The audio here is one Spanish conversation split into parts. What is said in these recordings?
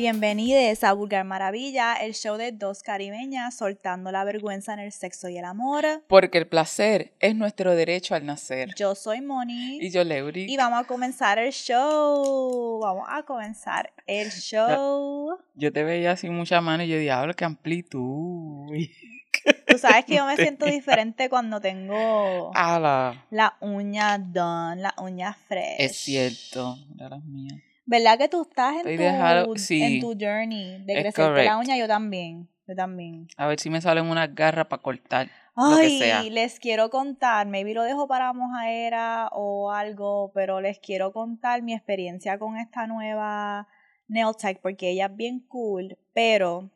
Bienvenidos a Vulgar Maravilla, el show de dos caribeñas soltando la vergüenza en el sexo y el amor. Porque el placer es nuestro derecho al nacer. Yo soy Moni. Y yo, Leury. Y vamos a comenzar el show. Vamos a comenzar el show. Yo te veía así mucha mano y yo, diablo, qué amplitud. Tú sabes que yo me siento diferente cuando tengo Ala. la uña done, la uña fresh. Es cierto, las mías. ¿Verdad que tú estás en, tu, dejado- sí. en tu journey de crecerte la uña? Yo también. Yo también. A ver si me salen unas garras para cortar. Lo que Ay, les quiero contar, maybe lo dejo para mojaera o algo, pero les quiero contar mi experiencia con esta nueva nail tech porque ella es bien cool, pero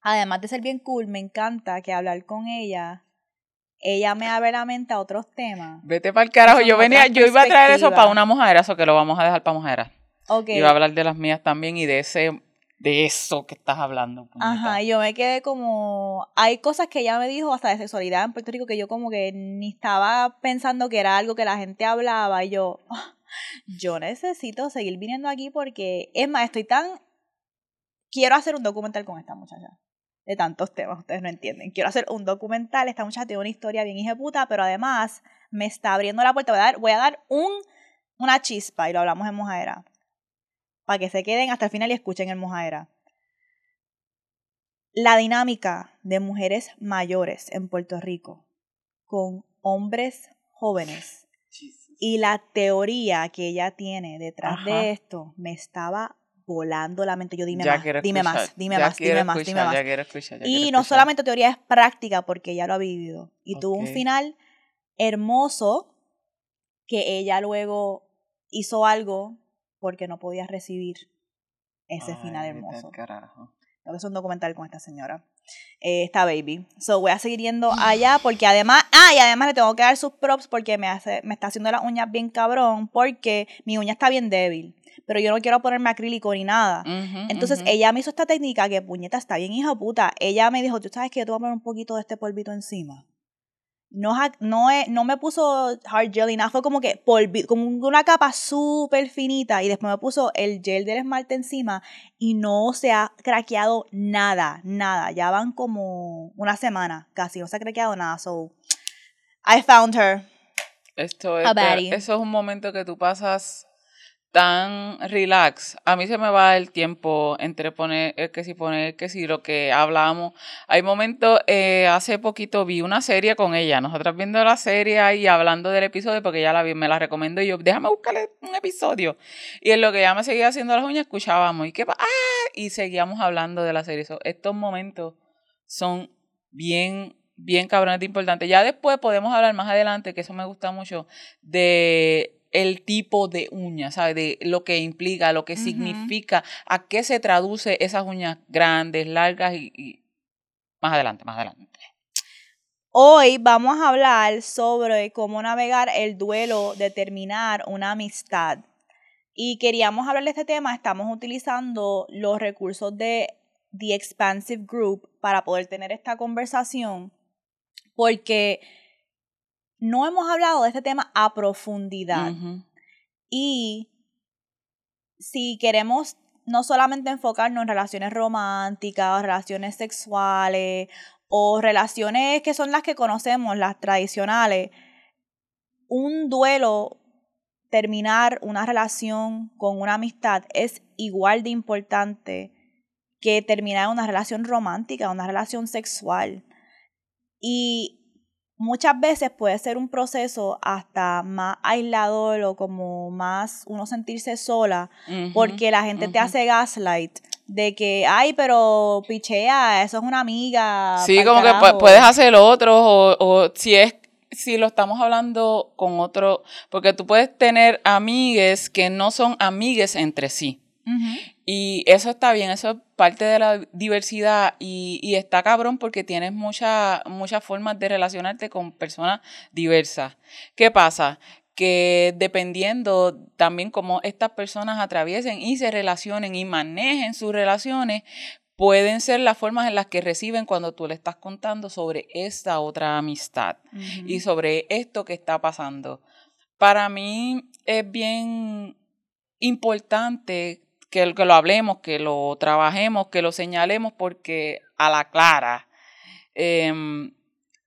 además de ser bien cool, me encanta que hablar con ella, ella me abre la mente a otros temas. Vete para el carajo. Yo venía, yo iba a traer eso para una mojadera, eso que lo vamos a dejar para mojadera. Ok. Iba a hablar de las mías también y de ese, de eso que estás hablando. puñeta. Ajá, y yo me quedé como. Hay cosas que ella me dijo hasta de sexualidad en Puerto Rico que yo como que ni estaba pensando que era algo que la gente hablaba. Y yo, "Ah, yo necesito seguir viniendo aquí porque, es más, estoy tan. Quiero hacer un documental con esta muchacha. De tantos temas, ustedes no entienden. Quiero hacer un documental. Esta muchacha tiene una historia bien hija de puta, pero además me está abriendo la puerta. Voy a dar, voy a dar un, una chispa y lo hablamos en mojadera. Para que se queden hasta el final y escuchen en mojadera la dinámica de mujeres mayores en Puerto Rico con hombres jóvenes y la teoría que ella tiene detrás Ajá. de esto me estaba volando la mente. Yo dime Ya más, dime escuchar, más, dime ya más, dime más, dime más. Escuchar, Y no solamente teoría es práctica porque ella lo ha vivido y tuvo un final hermoso que ella luego hizo algo porque no podía recibir ese final Ay, vete al hermoso. carajo. Tengo que hacer un documental con esta señora. Eh, esta baby. So voy a seguir yendo allá porque además, ah, y además le tengo que dar sus props porque me hace, me está haciendo las uñas bien cabrón porque mi uña está bien débil. Pero yo no quiero ponerme acrílico ni nada. Entonces ella me hizo esta técnica que puñeta está bien hija puta. Ella me dijo, tú sabes que yo te voy a poner un poquito de este polvito encima. No, no, es- no me puso hard gel y nada, fue como que polvi, como una capa súper finita y después me puso el gel del esmalte encima y no se ha craqueado nada, nada. Ya van como una semana casi, no se ha craqueado nada. So, I found her. Esto es, eso es un momento que tú pasas tan relax. A mí se me va el tiempo entre poner eh, que si poner que si lo que hablamos. Hay momentos, eh, hace poquito vi una serie con ella, nosotras viendo la serie ahí hablando del episodio porque ella la vi, me la recomendó y yo, déjame buscarle un episodio. Y en lo que ella me seguía haciendo las uñas, escuchábamos y pa- ¡Ah! y seguíamos hablando de la serie. So, estos momentos son bien bien cabrones de importantes. Ya después podemos hablar más adelante, que eso me gusta mucho, de el tipo de uña, ¿sabes? De lo que implica, lo que significa, a qué se traduce esas uñas grandes, largas y, y más adelante, más adelante. Hoy vamos a hablar sobre cómo navegar el duelo de terminar una amistad. Y queríamos hablar de este tema, estamos utilizando los recursos de The Expansive Group para poder tener esta conversación, porque no hemos hablado de este tema a profundidad. Y si queremos no solamente enfocarnos en relaciones románticas, relaciones sexuales o relaciones que son las que conocemos, las tradicionales, un duelo, terminar una relación con una amistad es igual de importante que terminar una relación romántica, una relación sexual. Y muchas veces puede ser un proceso hasta más aislador o como más uno sentirse sola porque la gente te hace gaslight de que, ay, pero pichea, eso es una amiga. Sí, como que pu- carajo". puedes hacer otro o, o si es si lo estamos hablando con otro, porque tú puedes tener amigues que no son amigues entre sí. Y eso está bien, eso es parte de la diversidad y, y está cabrón porque tienes muchas muchas formas de relacionarte con personas diversas. ¿Qué pasa? Que dependiendo también cómo estas personas atraviesen y se relacionen y manejen sus relaciones, pueden ser las formas en las que reciben cuando tú le estás contando sobre esta otra amistad y sobre esto que está pasando. Para mí es bien importante que, que lo hablemos, que lo trabajemos, que lo señalemos, porque a la clara, em,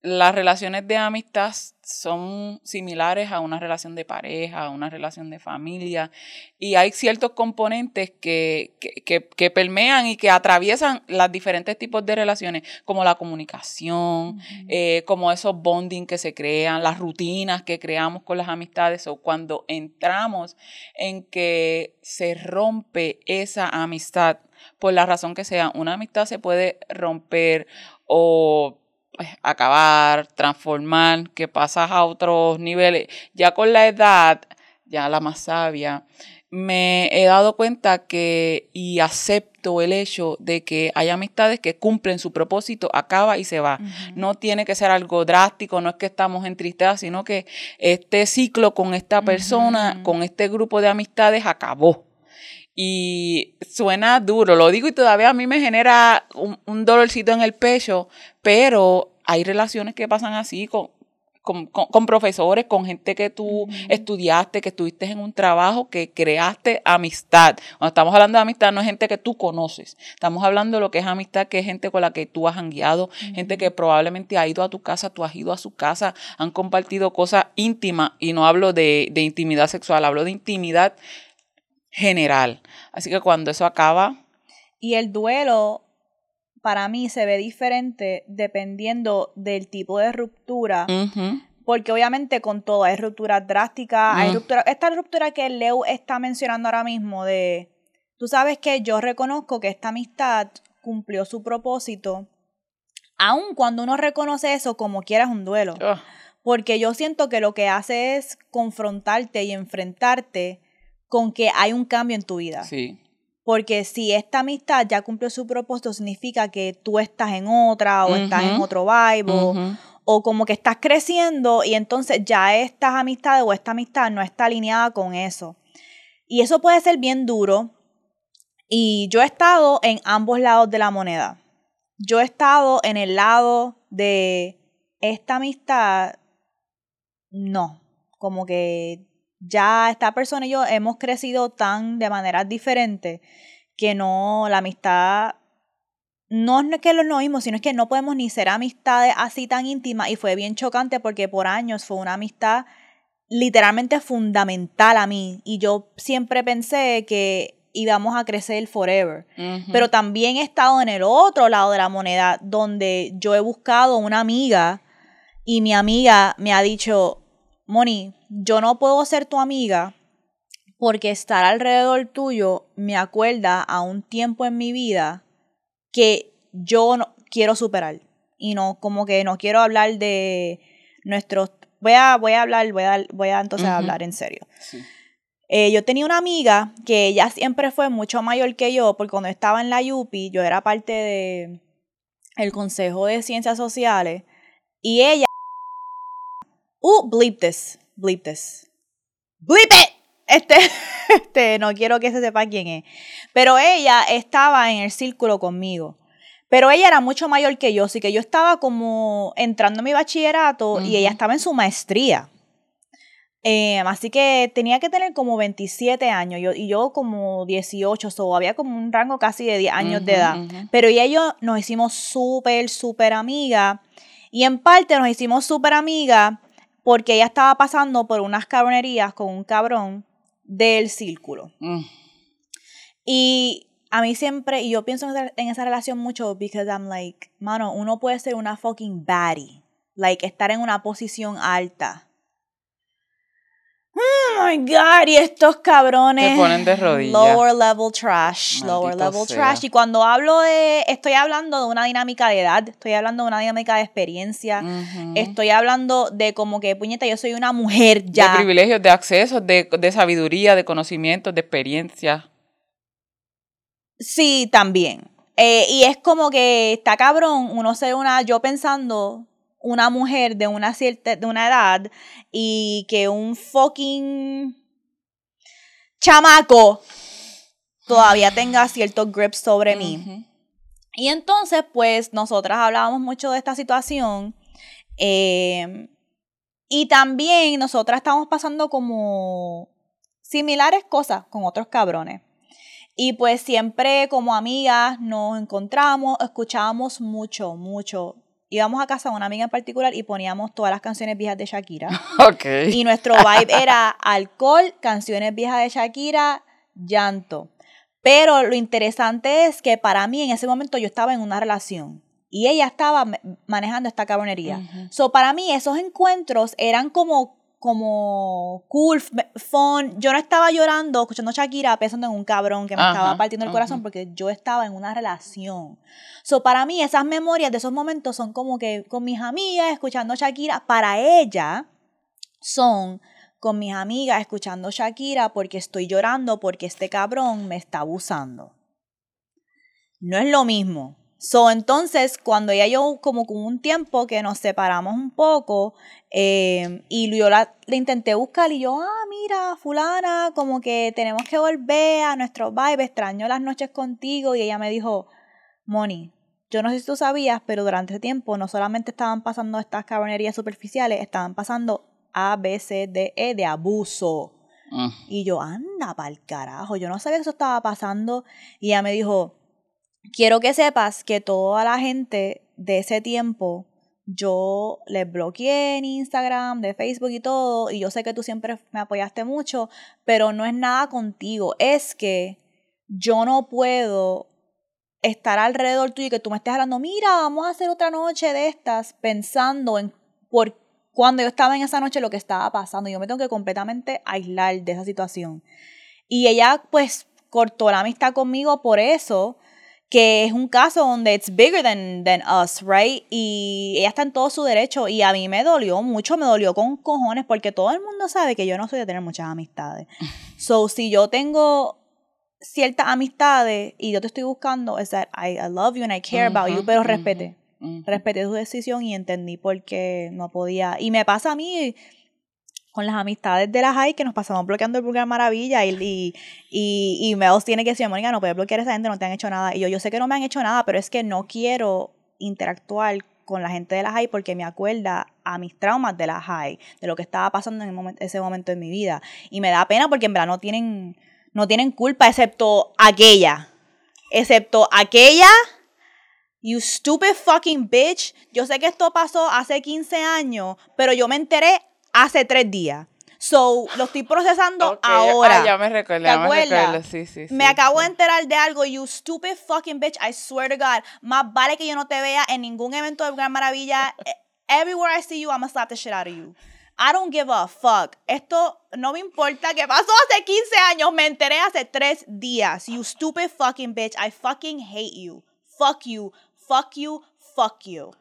las relaciones de amistad son similares a una relación de pareja, a una relación de familia, y hay ciertos componentes que, que, que, permean y que atraviesan los diferentes tipos de relaciones, como la comunicación, eh, como esos bonding que se crean, las rutinas que creamos con las amistades, o cuando entramos en que se rompe esa amistad, por la razón que sea, una amistad se puede romper o pues, acabar, transformar, que pasas a otros niveles. Ya con la edad, ya la más sabia, me he dado cuenta que y acepto el hecho de que hay amistades que cumplen su propósito, acaba y se va. No tiene que ser algo drástico, no es que estamos en tristeza, sino que este ciclo con esta persona, con este grupo de amistades acabó. Y suena duro, lo digo y todavía a mí me genera un, dolorcito en el pecho, pero hay relaciones que pasan así con, con, profesores, con gente que tú estudiaste, que estuviste en un trabajo, que creaste amistad. Cuando estamos hablando de amistad, no es gente que tú conoces. Estamos hablando de lo que es amistad, que es gente con la que tú has guiado, gente que probablemente ha ido a tu casa, tú has ido a su casa, han compartido cosas íntimas, y no hablo de, de intimidad sexual, hablo de intimidad general. Así que cuando eso acaba... Y el duelo para mí se ve diferente dependiendo del tipo de ruptura. Porque obviamente con todo hay rupturas drásticas, hay mm. ruptura, esta ruptura que Leo está mencionando ahora mismo de, tú sabes que yo reconozco que esta amistad cumplió su propósito, aun cuando uno reconoce eso como quieras un duelo. Ah. Porque yo siento que lo que hace es confrontarte y enfrentarte con que hay un cambio en tu vida. Sí. Porque si esta amistad ya cumplió su propósito, significa que tú estás en otra o estás en otro vibe o, como que estás creciendo y entonces ya estas amistades o esta amistad no está alineada con eso. Y eso puede ser bien duro. Y yo he estado en ambos lados de la moneda. Yo he estado en el lado de esta amistad, no, como que ya esta persona y yo hemos crecido tan de maneras diferentes que no, la amistad no es que lo mismo, sino es que no podemos ni ser amistades así tan íntimas. Y fue bien chocante porque por años fue una amistad literalmente fundamental a mí. Y yo siempre pensé que íbamos a crecer forever. Pero también he estado en el otro lado de la moneda donde yo he buscado una amiga y mi amiga me ha dicho, Moni, yo no puedo ser tu amiga porque estar alrededor tuyo me acuerda a un tiempo en mi vida que yo no quiero superar. Y no, como que no quiero hablar de nuestros. Voy a, voy a hablar, voy a, voy a entonces hablar en serio. Eh, yo tenía una amiga que ella siempre fue mucho mayor que yo, porque cuando estaba en la UPI, yo era parte de el Consejo de Ciencias Sociales, y ella Uh, bleep this. Bleep this. Bleep it. Este, este, no quiero que se sepa quién es. Pero ella estaba en el círculo conmigo. Pero ella era mucho mayor que yo, así que yo estaba como entrando en mi bachillerato y ella estaba en su maestría. Em, así que tenía que tener como 27 años y yo como 18, o había como un rango casi de 10 años de edad. Pero ella y yo nos hicimos súper, súper amigas. Y en parte nos hicimos súper amigas porque ella estaba pasando por unas cabronerías con un cabrón del círculo. Mm. Y a mí siempre, y yo pienso en esa, relación mucho, because I'm like, mano, uno puede ser una fucking baddie, like estar en una posición alta Oh my God, y estos cabrones. Se ponen de rodillas. Lower level trash, lower level trash. Y cuando hablo de, estoy hablando de una dinámica de edad, estoy hablando de una dinámica de experiencia, estoy hablando de como que, puñeta, yo soy una mujer ya. De privilegios, de acceso, de, de sabiduría, de conocimientos, de experiencia. Sí, también. Eh, y es como que está cabrón uno ser una, yo pensando, una mujer de una cierta, de una edad y que un fucking chamaco todavía tenga cierto grip sobre mí. Y entonces, pues, nosotras hablábamos mucho de esta situación. Eh, y también nosotras estamos pasando como similares cosas con otros cabrones. Y pues siempre como amigas nos encontramos, escuchábamos mucho, mucho. Íbamos a casa de una amiga en particular y poníamos todas las canciones viejas de Shakira. Ok. Y nuestro vibe era alcohol, canciones viejas de Shakira, llanto. Pero lo interesante es que para mí en ese momento yo estaba en una relación y ella estaba manejando esta cabronería. Ujú. So para mí esos encuentros eran como como cool, fun. Yo no estaba llorando escuchando Shakira pensando en un cabrón que me Ajá, estaba partiendo el corazón porque yo estaba en una relación. So para mí esas memorias de esos momentos son como que con mis amigas escuchando Shakira. Para ella son con mis amigas escuchando Shakira porque estoy llorando porque este cabrón me está abusando. No es lo mismo. So, entonces, cuando ella y yo, como con un tiempo que nos separamos un poco, eh, y yo la, le intenté buscar, y yo, ah, mira, fulana, como que tenemos que volver a nuestro vibe, extraño las noches contigo, y ella me dijo, Moni, yo no sé si tú sabías, pero durante ese tiempo no solamente estaban pasando estas cabronerías superficiales, estaban pasando A, B, C, D, E de abuso. Mm. Y yo, anda pa'l carajo, yo no sabía que eso estaba pasando. Y ella me dijo, quiero que sepas que toda la gente de ese tiempo, yo les bloqueé en Instagram, de Facebook y todo, y yo sé que tú siempre me apoyaste mucho, pero no es nada contigo, es que yo no puedo estar alrededor tuyo y que tú me estés hablando, mira, vamos a hacer otra noche de estas, pensando en por cuando yo estaba en esa noche lo que estaba pasando. Yo me tengo que completamente aislar de esa situación. Y ella pues cortó la amistad conmigo por eso, que es un caso donde it's bigger than, than us, right? Y ella está en todo su derecho y a mí me dolió mucho, me dolió con cojones porque todo el mundo sabe que yo no soy de tener muchas amistades. So, si yo tengo ciertas amistades y yo te estoy buscando, es that I, I love you and I care about you, pero respete ujú. respeté su decisión y entendí por qué no podía. Y me pasa a mí con las amistades de la high que nos pasamos bloqueando el Vulgar Maravilla y, y, y, y tiene que decir, Mónica, no puedes bloquear a esa gente, no te han hecho nada. Y yo, yo sé que no me han hecho nada, pero es que no quiero interactuar con la gente de la high porque me acuerda a mis traumas de la high, de lo que estaba pasando en ese momento en mi vida. Y me da pena porque en verdad no tienen, no tienen culpa excepto aquella. Excepto aquella You stupid fucking bitch. Yo sé que esto pasó hace 15 años, pero yo me enteré hace 3 días. So, lo estoy procesando Ok, ahora. Ah, ya me recuerdo, ¿Te me acuerdas? recuerdo, sí, sí, sí. Me acabo de enterar de algo, you stupid fucking bitch, I swear to God. Más vale que yo no te vea en ningún evento de Gran Maravilla. Eh, Everywhere I see you, I'm gonna slap the shit out of you. I don't give a fuck. Esto no me importa que pasó hace 15 años. Me enteré hace 3 días. You stupid fucking bitch. I fucking hate you. Fuck you. Fuck you. Fuck you.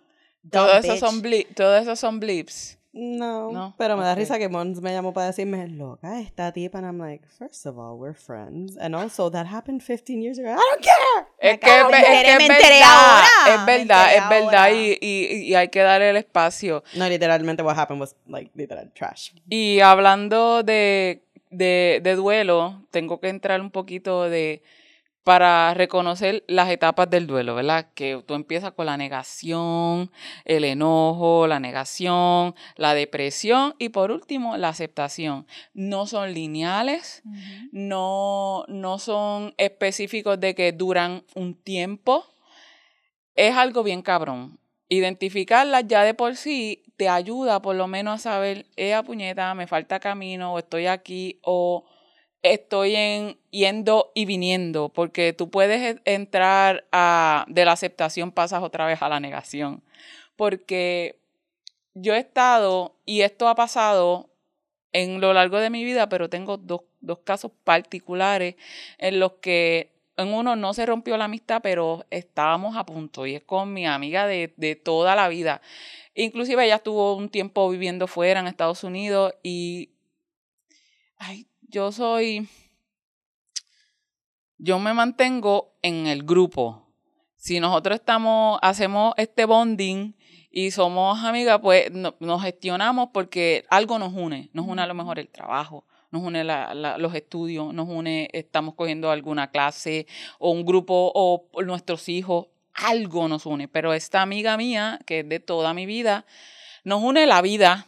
Todo eso son todo eso son blips. No, No, pero me da risa que Mons me llamó para decirme, loca, esta tipa, and I'm like, first of all, we're friends, and also that happened 15 years ago. I don't care. Es que, es, me es que verdad, ahora, es verdad, es verdad ahora. y, y, y hay que darle el espacio. No, literalmente what happened was like literal trash. Y hablando de, de, de duelo, tengo que entrar un poquito de para reconocer las etapas del duelo, ¿verdad? Que tú empiezas con la negación, el enojo, la negación, la depresión y por último la aceptación. No son lineales, no, no son específicos de que duran un tiempo. Es algo bien cabrón. Identificarlas ya de por sí te ayuda por lo menos a saber, esa puñeta, me falta camino, o estoy aquí, o estoy en, yendo y viniendo, porque tú puedes e- entrar a, de la aceptación, pasas otra vez a la negación. Porque yo he estado, y esto ha pasado en lo largo de mi vida, pero tengo dos, dos casos particulares en los que en uno no se rompió la amistad, pero estábamos a punto, y es con mi amiga de, de toda la vida. Inclusive ella estuvo un tiempo viviendo fuera en Estados Unidos y ay, yo soy, yo me mantengo en el grupo. Si nosotros estamos, hacemos este bonding y somos amigas, pues no- nos gestionamos porque algo nos une. Nos une a lo mejor el trabajo, nos une los estudios, nos une, estamos cogiendo alguna clase o un grupo o nuestros hijos. Algo nos une. Pero esta amiga mía, que es de toda mi vida, nos une la vida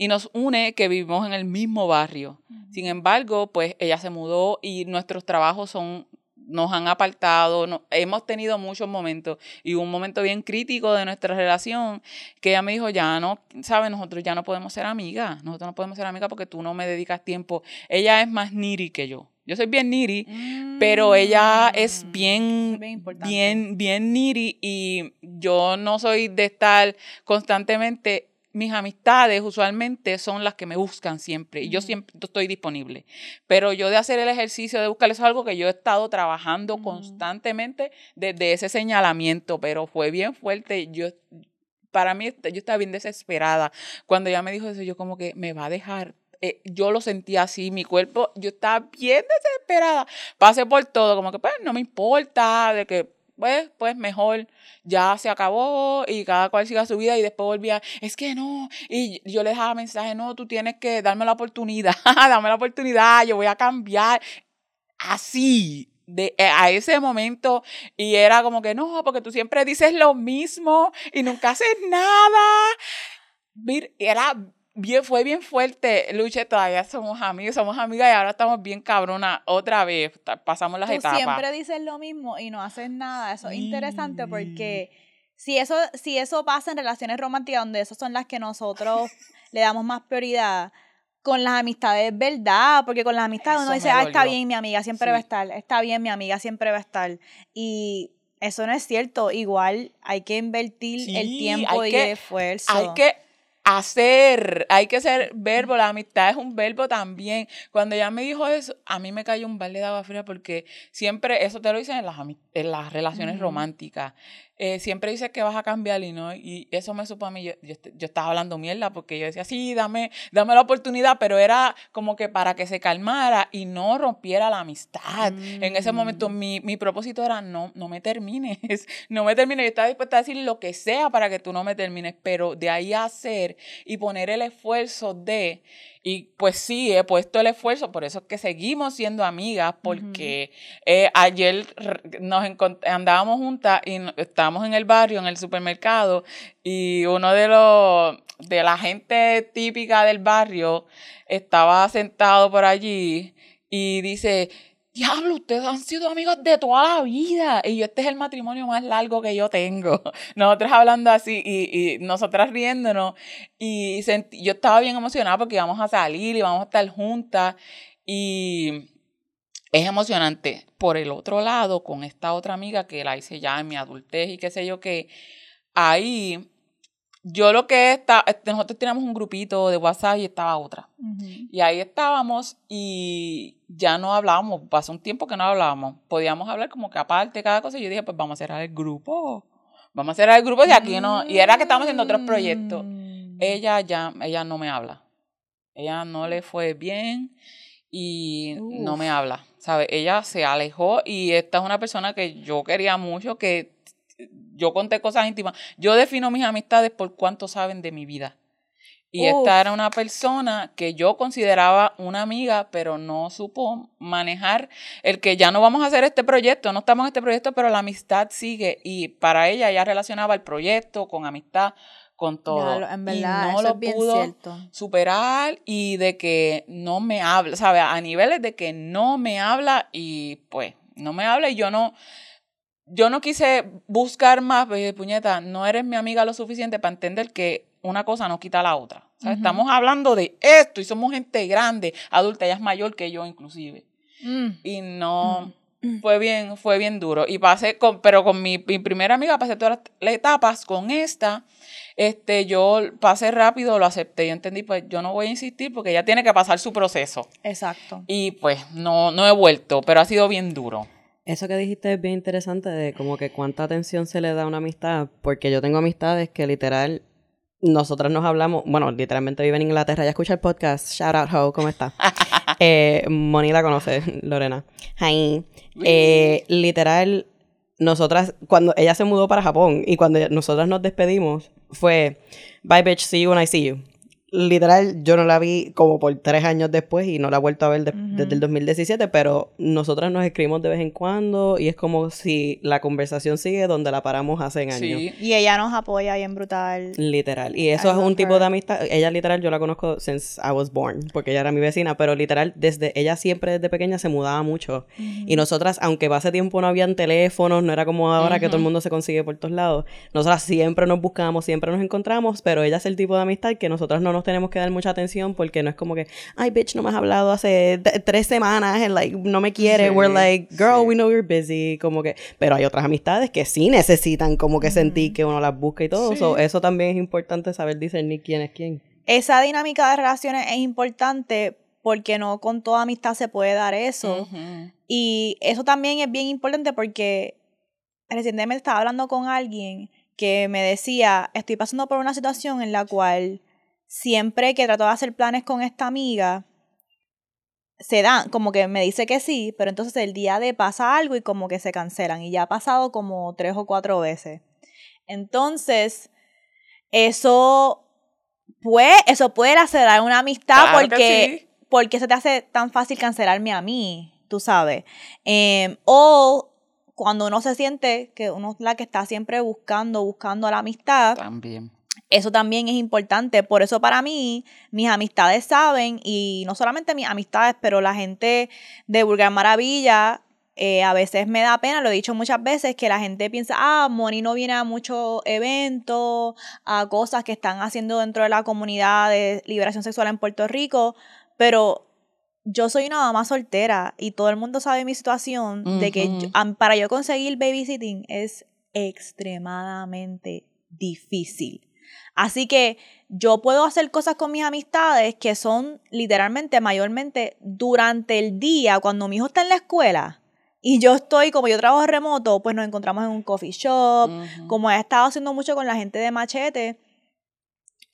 y nos une que vivimos en el mismo barrio. Sin embargo, pues ella se mudó y nuestros trabajos son nos han apartado, no, hemos tenido muchos momentos y un momento bien crítico de nuestra relación que ella me dijo, ya no, sabes, nosotros ya no podemos ser amigas, nosotros no podemos ser amigas porque tú no me dedicas tiempo. Ella es más niri que yo. Yo soy bien niri, pero ella es Mm, bien, bien bien, bien niri y yo no soy de estar constantemente. Mis amistades usualmente son las que me buscan siempre y yo siempre estoy disponible. Pero yo de hacer el ejercicio de buscarles es algo que yo he estado trabajando constantemente desde ese señalamiento, pero fue bien fuerte. Yo, para mí, yo estaba bien desesperada. Cuando ella me dijo eso, yo como que me va a dejar. Eh, yo lo sentía así, mi cuerpo, yo estaba bien desesperada. Pasé por todo, como que pues no me importa, de que pues, pues mejor ya se acabó y cada cual siga su vida y después volvía, es que no, y yo le dejaba mensaje, no, tú tienes que darme la oportunidad, dame la oportunidad, yo voy a cambiar, así, de, eh, a ese momento, y era como que no, porque tú siempre dices lo mismo y nunca haces nada, era bien, fue bien fuerte, Luche, todavía somos amigos, somos amigas y ahora estamos bien cabrona otra vez, pasamos las Tú etapas. siempre dices lo mismo y no haces nada. Eso es interesante porque si eso, si eso pasa en relaciones románticas, donde esas son las que nosotros le damos más prioridad, con las amistades es verdad, porque con las amistades uno dice, ah, está bien, mi amiga siempre Sí. va a estar, está bien, mi amiga siempre va a estar. Y eso no es cierto. Igual hay que invertir el tiempo y que- el esfuerzo. Hay que hacer, hay que ser verbo, la amistad es un verbo también. Cuando ella me dijo eso, a mí me cayó un balde de agua fría porque siempre, eso te lo dicen en las, en las relaciones románticas, eh, siempre dices que vas a cambiar y no, y eso me supo a mí, yo, yo, est- yo estaba hablando mierda porque yo decía, sí, dame, dame la oportunidad, pero era como que para que se calmara y no rompiera la amistad. En ese momento Mm. mi, mi propósito era, no, no me termines, no me termines, yo estaba dispuesta a decir lo que sea para que tú no me termines, pero de ahí a hacer y poner el esfuerzo de, y pues sí, he puesto el esfuerzo, por eso es que seguimos siendo amigas, porque eh, ayer nos andábamos juntas y estábamos en el barrio, en el supermercado, y uno de los, de la gente típica del barrio estaba sentado por allí y dice, Diablo, ustedes han sido amigos de toda la vida. Y yo, este es el matrimonio más largo que yo tengo. Nosotros hablando así y, y nosotras riéndonos. Y sentí- yo estaba bien emocionada porque íbamos a salir y vamos a estar juntas. Y es emocionante. Por el otro lado, con esta otra amiga que la hice ya en mi adultez y qué sé yo qué, ahí yo lo que está, este, nosotros teníamos un grupito de WhatsApp y estaba otra. Y ahí estábamos y ya no hablábamos, pasó un tiempo que no hablábamos. Podíamos hablar como que aparte cada cosa. Y yo dije, pues vamos a cerrar el grupo. Vamos a cerrar el grupo de aquí no. Y era que estábamos haciendo otros proyectos. Mm. Ella ya, ella no me habla. Ella no le fue bien y no me habla. ¿Sabe? Ella se alejó y esta es una persona que yo quería mucho, que yo conté cosas íntimas. Yo defino mis amistades por cuánto saben de mi vida. Y Uf. esta era una persona que yo consideraba una amiga, pero no supo manejar el que ya no vamos a hacer este proyecto, no estamos en este proyecto, pero la amistad sigue. Y para ella, ella relacionaba el proyecto con amistad, con todo. Ya, en y verdad, no eso lo es pudo superar y de que no me habla, ¿sabes? A niveles de que no me habla y pues no me habla y yo no, yo no quise buscar más, pues, dije, puñeta, no eres mi amiga lo suficiente para entender que una cosa no quita la otra. O sea, Ujú. Estamos hablando de esto y somos gente grande, adulta, ella es mayor que yo inclusive. Mm. Y no, fue bien, fue bien duro. Y pasé con, pero con mi, mi primera amiga pasé todas las- las etapas, con esta, este, yo pasé rápido, lo acepté, yo entendí, pues yo no voy a insistir porque ella tiene que pasar su proceso. Exacto. Y pues no, no he vuelto, pero ha sido bien duro. Eso que dijiste es bien interesante de como que cuánta atención se le da a una amistad, porque yo tengo amistades que literal, nosotras nos hablamos, bueno, literalmente vive en Inglaterra, ya escucha el podcast, shout out Ho, ¿cómo está? eh, Moni la conoce, Lorena. Hi. Eh, literal, nosotras, cuando ella se mudó para Japón y cuando nosotras nos despedimos, fue, bye bitch, see you when I see you. Literal, yo no la vi como por tres años después y no la he vuelto a ver desde el 2017, pero nosotras nos escribimos de vez en cuando y es como si la conversación sigue donde la paramos hace años. Sí. Y ella nos apoya bien brutal. Literal. Y eso es un tipo de amistad. Ella literal, yo la conozco since I was born, porque ella era mi vecina, pero literal, desde ella siempre desde pequeña se mudaba mucho. Y nosotras, aunque hace tiempo no habían teléfonos, no era como ahora que todo el mundo se consigue por todos lados, nosotras siempre nos buscábamos, siempre nos encontramos, pero ella es el tipo de amistad que nosotras no nos tenemos que dar mucha atención porque no es como que, ay, bitch, no me has hablado hace tres semanas, and, like, no me quiere. We're like, girl, we know you're busy. Como que, pero hay otras amistades que sí necesitan como que sentir que uno las busca y todo. eso también es importante saber discernir quién es quién. Esa dinámica de relaciones es importante porque no con toda amistad se puede dar eso. Y eso también es bien importante porque recientemente estaba hablando con alguien que me decía, estoy pasando por una situación en la cual siempre que trato de hacer planes con esta amiga, se dan, como que me dice que sí, pero entonces el día de pasa algo y como que se cancelan. Y ya ha pasado como tres o cuatro veces. Entonces, eso puede, eso puede acelerar una amistad porque, porque se te hace tan fácil cancelarme a mí, tú sabes. Em, o cuando uno se siente que uno es la que está siempre buscando, buscando la amistad. También eso también es importante. Por eso para mí, mis amistades saben, y no solamente mis amistades, pero la gente de Vulgar Maravilla, eh, a veces me da pena, lo he dicho muchas veces, que la gente piensa, ah, Moni no viene a muchos eventos, a cosas que están haciendo dentro de la comunidad de liberación sexual en Puerto Rico, pero yo soy una mamá soltera y todo el mundo sabe mi situación de que para yo conseguir babysitting es extremadamente difícil. Así que yo puedo hacer cosas con mis amistades que son literalmente, mayormente durante el día, cuando mi hijo está en la escuela. Y yo estoy, como yo trabajo remoto, pues nos encontramos en un coffee shop, como he estado haciendo mucho con la gente de Machete,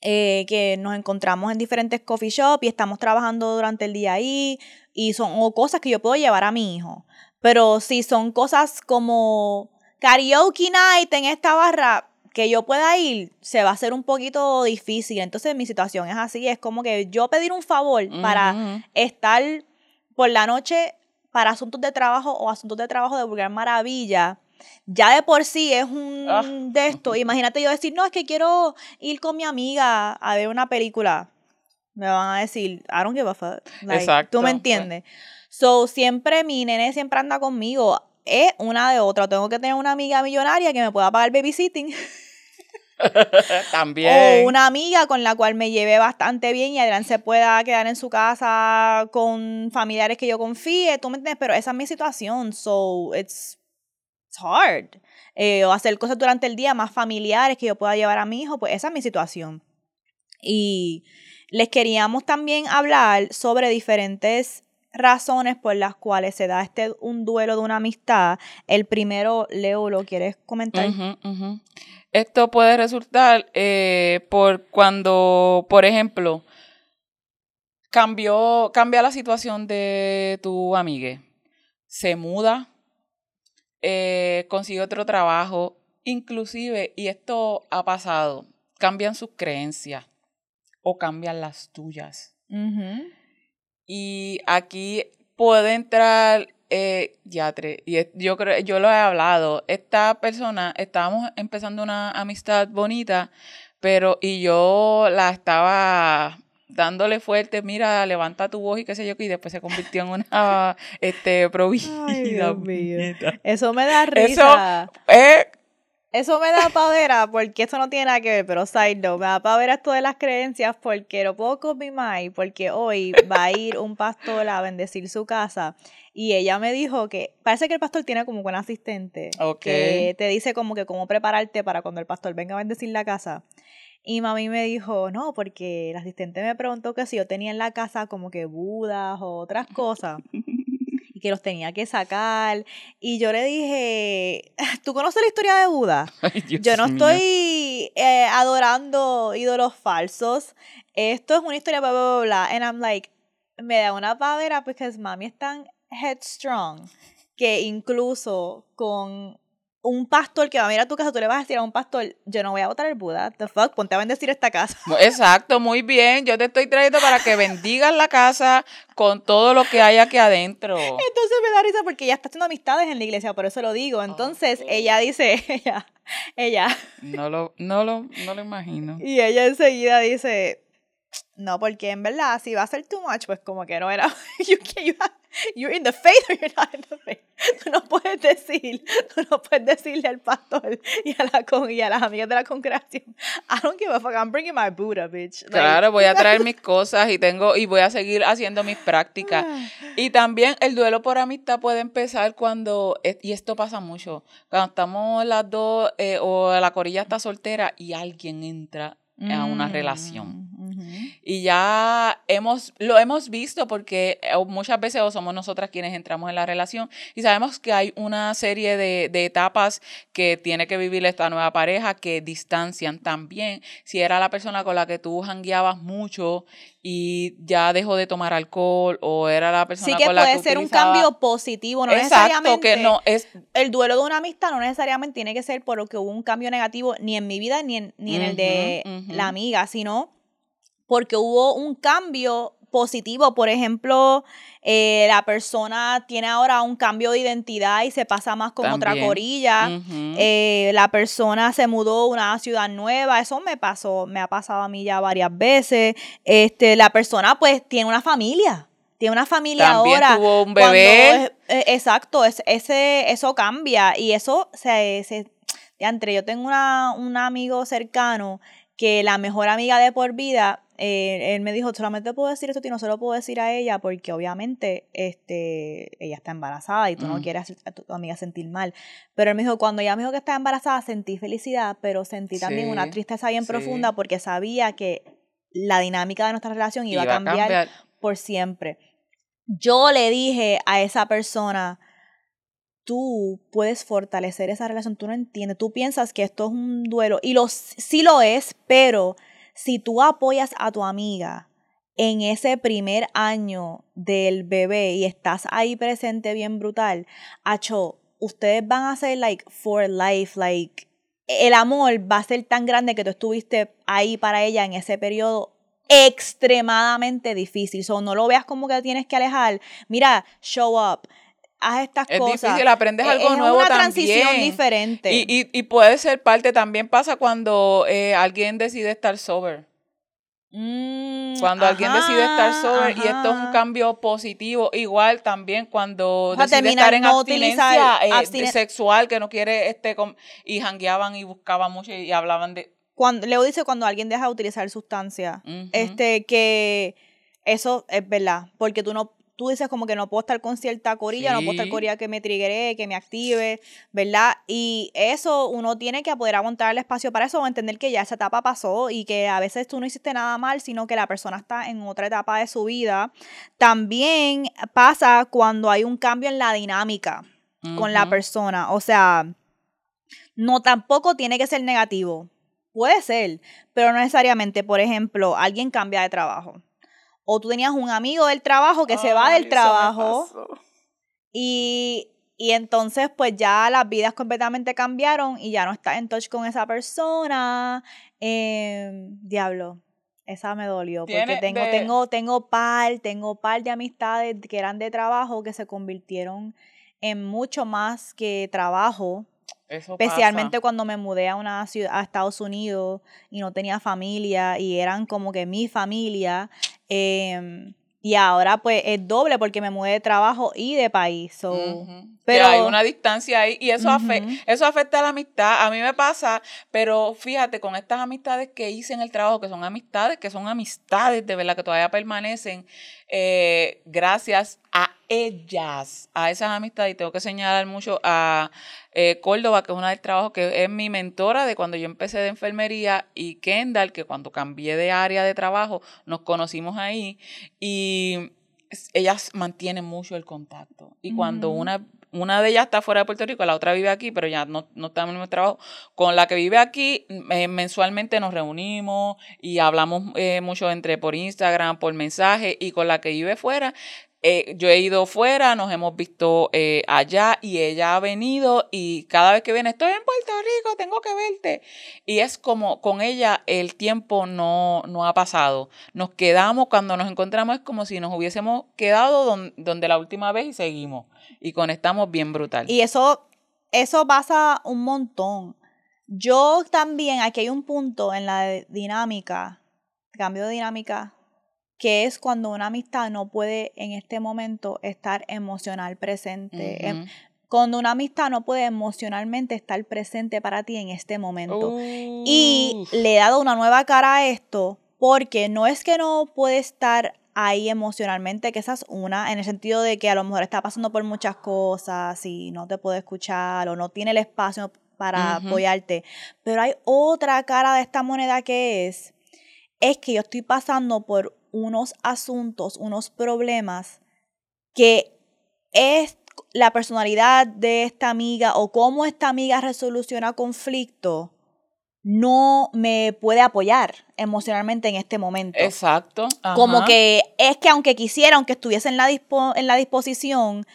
eh, que nos encontramos en diferentes coffee shops y estamos trabajando durante el día ahí, y son cosas que yo puedo llevar a mi hijo. Pero si son cosas como karaoke night en esta barra, que yo pueda ir se va a hacer un poquito difícil. Entonces mi situación es así, es como que yo pedir un favor para estar por la noche para asuntos de trabajo o asuntos de trabajo de Vulgar Maravilla, ya de por sí es un ah. de esto. Imagínate yo decir, no, es que quiero ir con mi amiga a ver una película. Me van a decir, I don't give a fuck. Exacto. ¿Tú me entiendes? So, siempre mi nene siempre anda conmigo. Es una de otra. Tengo que tener una amiga millonaria que me pueda pagar babysitting. También. O una amiga con la cual me lleve bastante bien y Adrián se pueda quedar en su casa con familiares que yo confíe, tú me entiendes, pero esa es mi situación, so it's, hard. Eh, o hacer cosas durante el día más familiares que yo pueda llevar a mi hijo, pues esa es mi situación. Y les queríamos también hablar sobre diferentes razones por las cuales se da este un duelo de una amistad. El primero, Leo, ¿lo quieres comentar? Esto puede resultar eh, por cuando, por ejemplo, cambió, cambia la situación de tu amiga, se muda, eh, consigue otro trabajo, inclusive, y esto ha pasado, cambian sus creencias o cambian las tuyas. Y aquí puede entrar eh, y yo creo, yo lo he hablado, esta persona, estábamos empezando una amistad bonita, pero, y yo la estaba dándole fuerte, mira, levanta tu voz y qué sé yo, y después se convirtió en una, este, provida. Eso me da risa. Eso eso me da pavera porque eso no tiene nada que ver, pero side note, me da pavera esto de las creencias porque no puedo con mi porque hoy va a ir un pastor a bendecir su casa y ella me dijo que parece que el pastor tiene como un asistente que te dice como que cómo prepararte para cuando el pastor venga a bendecir la casa. Y mami me dijo, no, porque el asistente me preguntó que si yo tenía en la casa como que budas o otras cosas. y que los tenía que sacar. Y yo le dije, ¿tú conoces la historia de Buda? yo no estoy eh, adorando ídolos falsos. Esto es una historia bla, bla, bla, And I'm like, me da una pavera porque mami es tan headstrong que incluso con un pastor que va a venir a tu casa, tú le vas a decir a un pastor, yo no voy a votar el Buda, the fuck, ponte a bendecir esta casa. Exacto, muy bien. Yo te estoy trayendo para que bendigas la casa con todo lo que hay aquí adentro. Entonces me da risa porque ella está haciendo amistades en la iglesia, por eso lo digo. Entonces ella dice, ella, ella. No lo, no lo, no lo imagino. Y ella enseguida dice, no, porque en verdad, si va a ser too much, pues como que no era. You, you have, you're in the faith or you're not in the faith. Tú no puedes decir, tú no puedes decirle al pastor y a, la, con- y a las amigas de la congregación, I don't give a fuck, I'm bringing my Buddha, bitch. Like, Claro, voy a traer mis cosas y tengo y voy a seguir haciendo mis prácticas. Y también el duelo por amistad puede empezar cuando, y esto pasa mucho, cuando estamos las dos eh, o la corilla está soltera y alguien entra a una Mm, relación. Ujú. Y ya hemos, lo hemos visto porque eh, muchas veces o somos nosotras quienes entramos en la relación y sabemos que hay una serie de, de etapas que tiene que vivir esta nueva pareja que distancian también. Si era la persona con la que tú jangueabas mucho y ya dejó de tomar alcohol o era la persona Sí que con la puede que ser un cambio positivo, no Exacto, necesariamente. que no es el duelo de una amistad no necesariamente tiene que ser por lo que hubo un cambio negativo ni en mi vida ni en, ni en el de la amiga, sino porque hubo un cambio positivo. Por ejemplo, eh, la persona tiene ahora un cambio de identidad y se pasa más con otra corilla. Eh, la persona se mudó a una ciudad nueva, eso me pasó, me ha pasado a mí ya varias veces. Este, la persona pues tiene una familia, tiene una familia También ahora. tuvo un Cuando bebé. es- eh, exacto, es- ese, eso cambia y eso se, se entre yo tengo una, un amigo cercano que la mejor amiga de por vida, eh, él me dijo, solamente puedo decir esto y no se lo puedo decir a ella porque obviamente este, ella está embarazada y tú no quieres a tu, amiga sentir mal. Pero él me dijo, cuando ella me dijo que estaba embarazada, sentí felicidad, pero sentí también una tristeza bien sí. profunda porque sabía que la dinámica de nuestra relación iba, a cambiar por siempre. Yo le dije a esa persona, tú puedes fortalecer esa relación, tú no entiendes, tú piensas que esto es un duelo y lo, sí lo es, pero si tú apoyas a tu amiga en ese primer año del bebé y estás ahí presente bien brutal, acho, ustedes van a ser like for life, like el amor va a ser tan grande que tú estuviste ahí para ella en ese periodo extremadamente difícil. So, no lo veas como que tienes que alejar. Mira, show up. Haz estas Es cosas. difícil, aprendes Eh, algo es nuevo una también. transición diferente. Y, y, y puede ser parte, también pasa cuando eh, alguien decide estar sober. Mm, Cuando alguien decide estar ajá, sober y esto es un cambio positivo, igual también cuando sea, decide estar en no abstinencia eh, sexual, que no quiere, este com- y jangueaban y buscaban mucho y, y hablaban de... Cuando, Leo dice cuando alguien deja de utilizar sustancia. Este, que eso es verdad. Porque tú no, tú dices como que no puedo estar con cierta corilla, no puedo estar corilla que me triggere, que me active, ¿verdad? Y eso uno tiene que poder aguantar el espacio para eso o entender que ya esa etapa pasó y que a veces tú no hiciste nada mal, sino que la persona está en otra etapa de su vida. También pasa cuando hay un cambio en la dinámica con la persona. O sea, no tampoco tiene que ser negativo. Puede ser, pero no necesariamente. Por ejemplo, alguien cambia de trabajo. O tú tenías un amigo del trabajo que se va del trabajo y, y entonces pues ya las vidas completamente cambiaron y ya no estás en touch con esa persona. Em, diablo, esa me dolió porque tengo, de- tengo, tengo par, tengo par de amistades que eran de trabajo que se convirtieron en mucho más que trabajo. Eso Especialmente pasa. cuando me mudé a una ciudad, a Estados Unidos y no tenía familia y eran como que mi familia. Em, y ahora pues es doble porque me mudé de trabajo y de país. so, pero- Que hay una distancia ahí y eso, afe- Ujú. eso afecta a la amistad. A mí me pasa, pero fíjate, con estas amistades que hice en el trabajo, que son amistades, que son amistades de verdad que todavía permanecen, eh, gracias a ellas, a esas amistades, y tengo que señalar mucho a eh, Córdoba, que es una del trabajo, que es mi mentora de cuando yo empecé de enfermería, y Kendall, que cuando cambié de área de trabajo, nos conocimos ahí, y ellas mantienen mucho el contacto. Y cuando Ujú. una, una de ellas está fuera de Puerto Rico, la otra vive aquí, pero ya no, no está en el mismo trabajo, con la que vive aquí, eh, mensualmente nos reunimos y hablamos eh, mucho entre por Instagram, por mensaje, y con la que vive fuera, eh, yo he ido fuera, nos hemos visto eh, allá y ella ha venido y cada vez que viene, estoy en Puerto Rico, tengo que verte. Y es como con ella el tiempo no, no ha pasado. Nos quedamos, cuando nos encontramos es como si nos hubiésemos quedado donde la última vez y seguimos. Y conectamos bien brutal. Y eso, eso pasa un montón. Yo también, aquí hay un punto en la dinámica, cambio de dinámica que es cuando una amistad no puede en este momento estar emocional presente. Em, cuando una amistad no puede emocionalmente estar presente para ti en este momento. Y le he dado una nueva cara a esto porque no es que no puede estar ahí emocionalmente, que esa es una, en el sentido de que a lo mejor está pasando por muchas cosas y no te puede escuchar o no tiene el espacio para apoyarte. Pero hay otra cara de esta moneda que es, es que yo estoy pasando por unos asuntos, unos problemas que es la personalidad de esta amiga o cómo esta amiga resoluciona conflicto no me puede apoyar emocionalmente en este momento. Exacto. Como que es que aunque quisiera, aunque estuviese en la, en la disposición,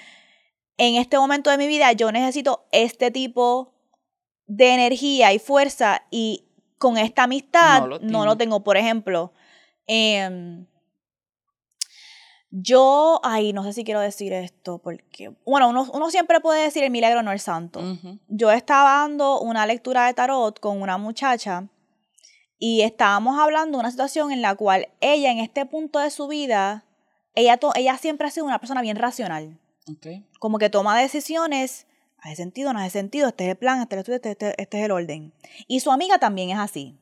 en este momento de mi vida yo necesito este tipo de energía y fuerza y con esta amistad no lo, tengo. Por ejemplo, eh, yo, ay, no sé si quiero decir esto, porque, bueno, uno, uno siempre puede decir el milagro, no el santo. Yo estaba dando una lectura de tarot con una muchacha y estábamos hablando de una situación en la cual ella, en este punto de su vida, ella, ella siempre ha sido una persona bien racional. Como que toma decisiones, hace sentido, no hace sentido, este es el plan, este es el, este, este, este es el orden. Y su amiga también es así.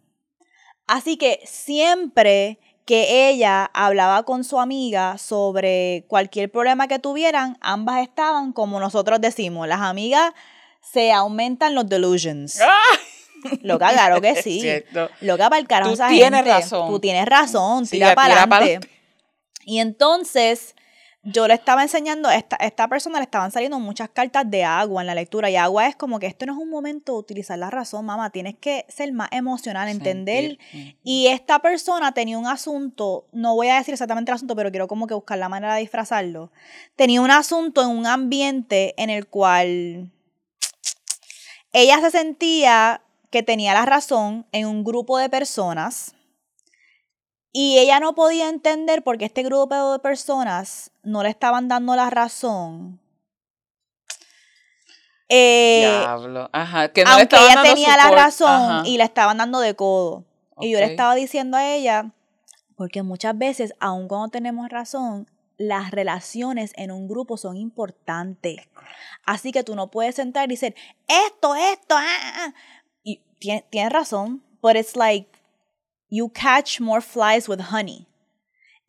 Así que siempre que ella hablaba con su amiga sobre cualquier problema que tuvieran, ambas estaban, como nosotros decimos, las amigas se aumentan los delusions. Lo Loca, claro que sí. Loca para el carajo. Tú tienes razón. Tú tienes razón, tira para adelante. Y entonces, yo le estaba enseñando, esta, esta persona le estaban saliendo muchas cartas de agua en la lectura y agua es como que esto no es un momento de utilizar la razón, mamá, tienes que ser más emocional, entender. Y esta persona tenía un asunto, no voy a decir exactamente el asunto, pero quiero como que buscar la manera de disfrazarlo. Tenía un asunto en un ambiente en el cual ella se sentía que tenía la razón en un grupo de personas y ella no podía entender por qué este grupo de personas no le estaban dando la razón. Eh, Diablo. Ajá, que no aunque ella tenía la razón y le estaban dando de codo. Y yo le estaba diciendo a ella, porque muchas veces, aun cuando tenemos razón, las relaciones en un grupo son importantes. Así que tú no puedes sentar y decir, esto, esto, ah, ah, ah". Y tienes razón, but it's like, you catch more flies with honey.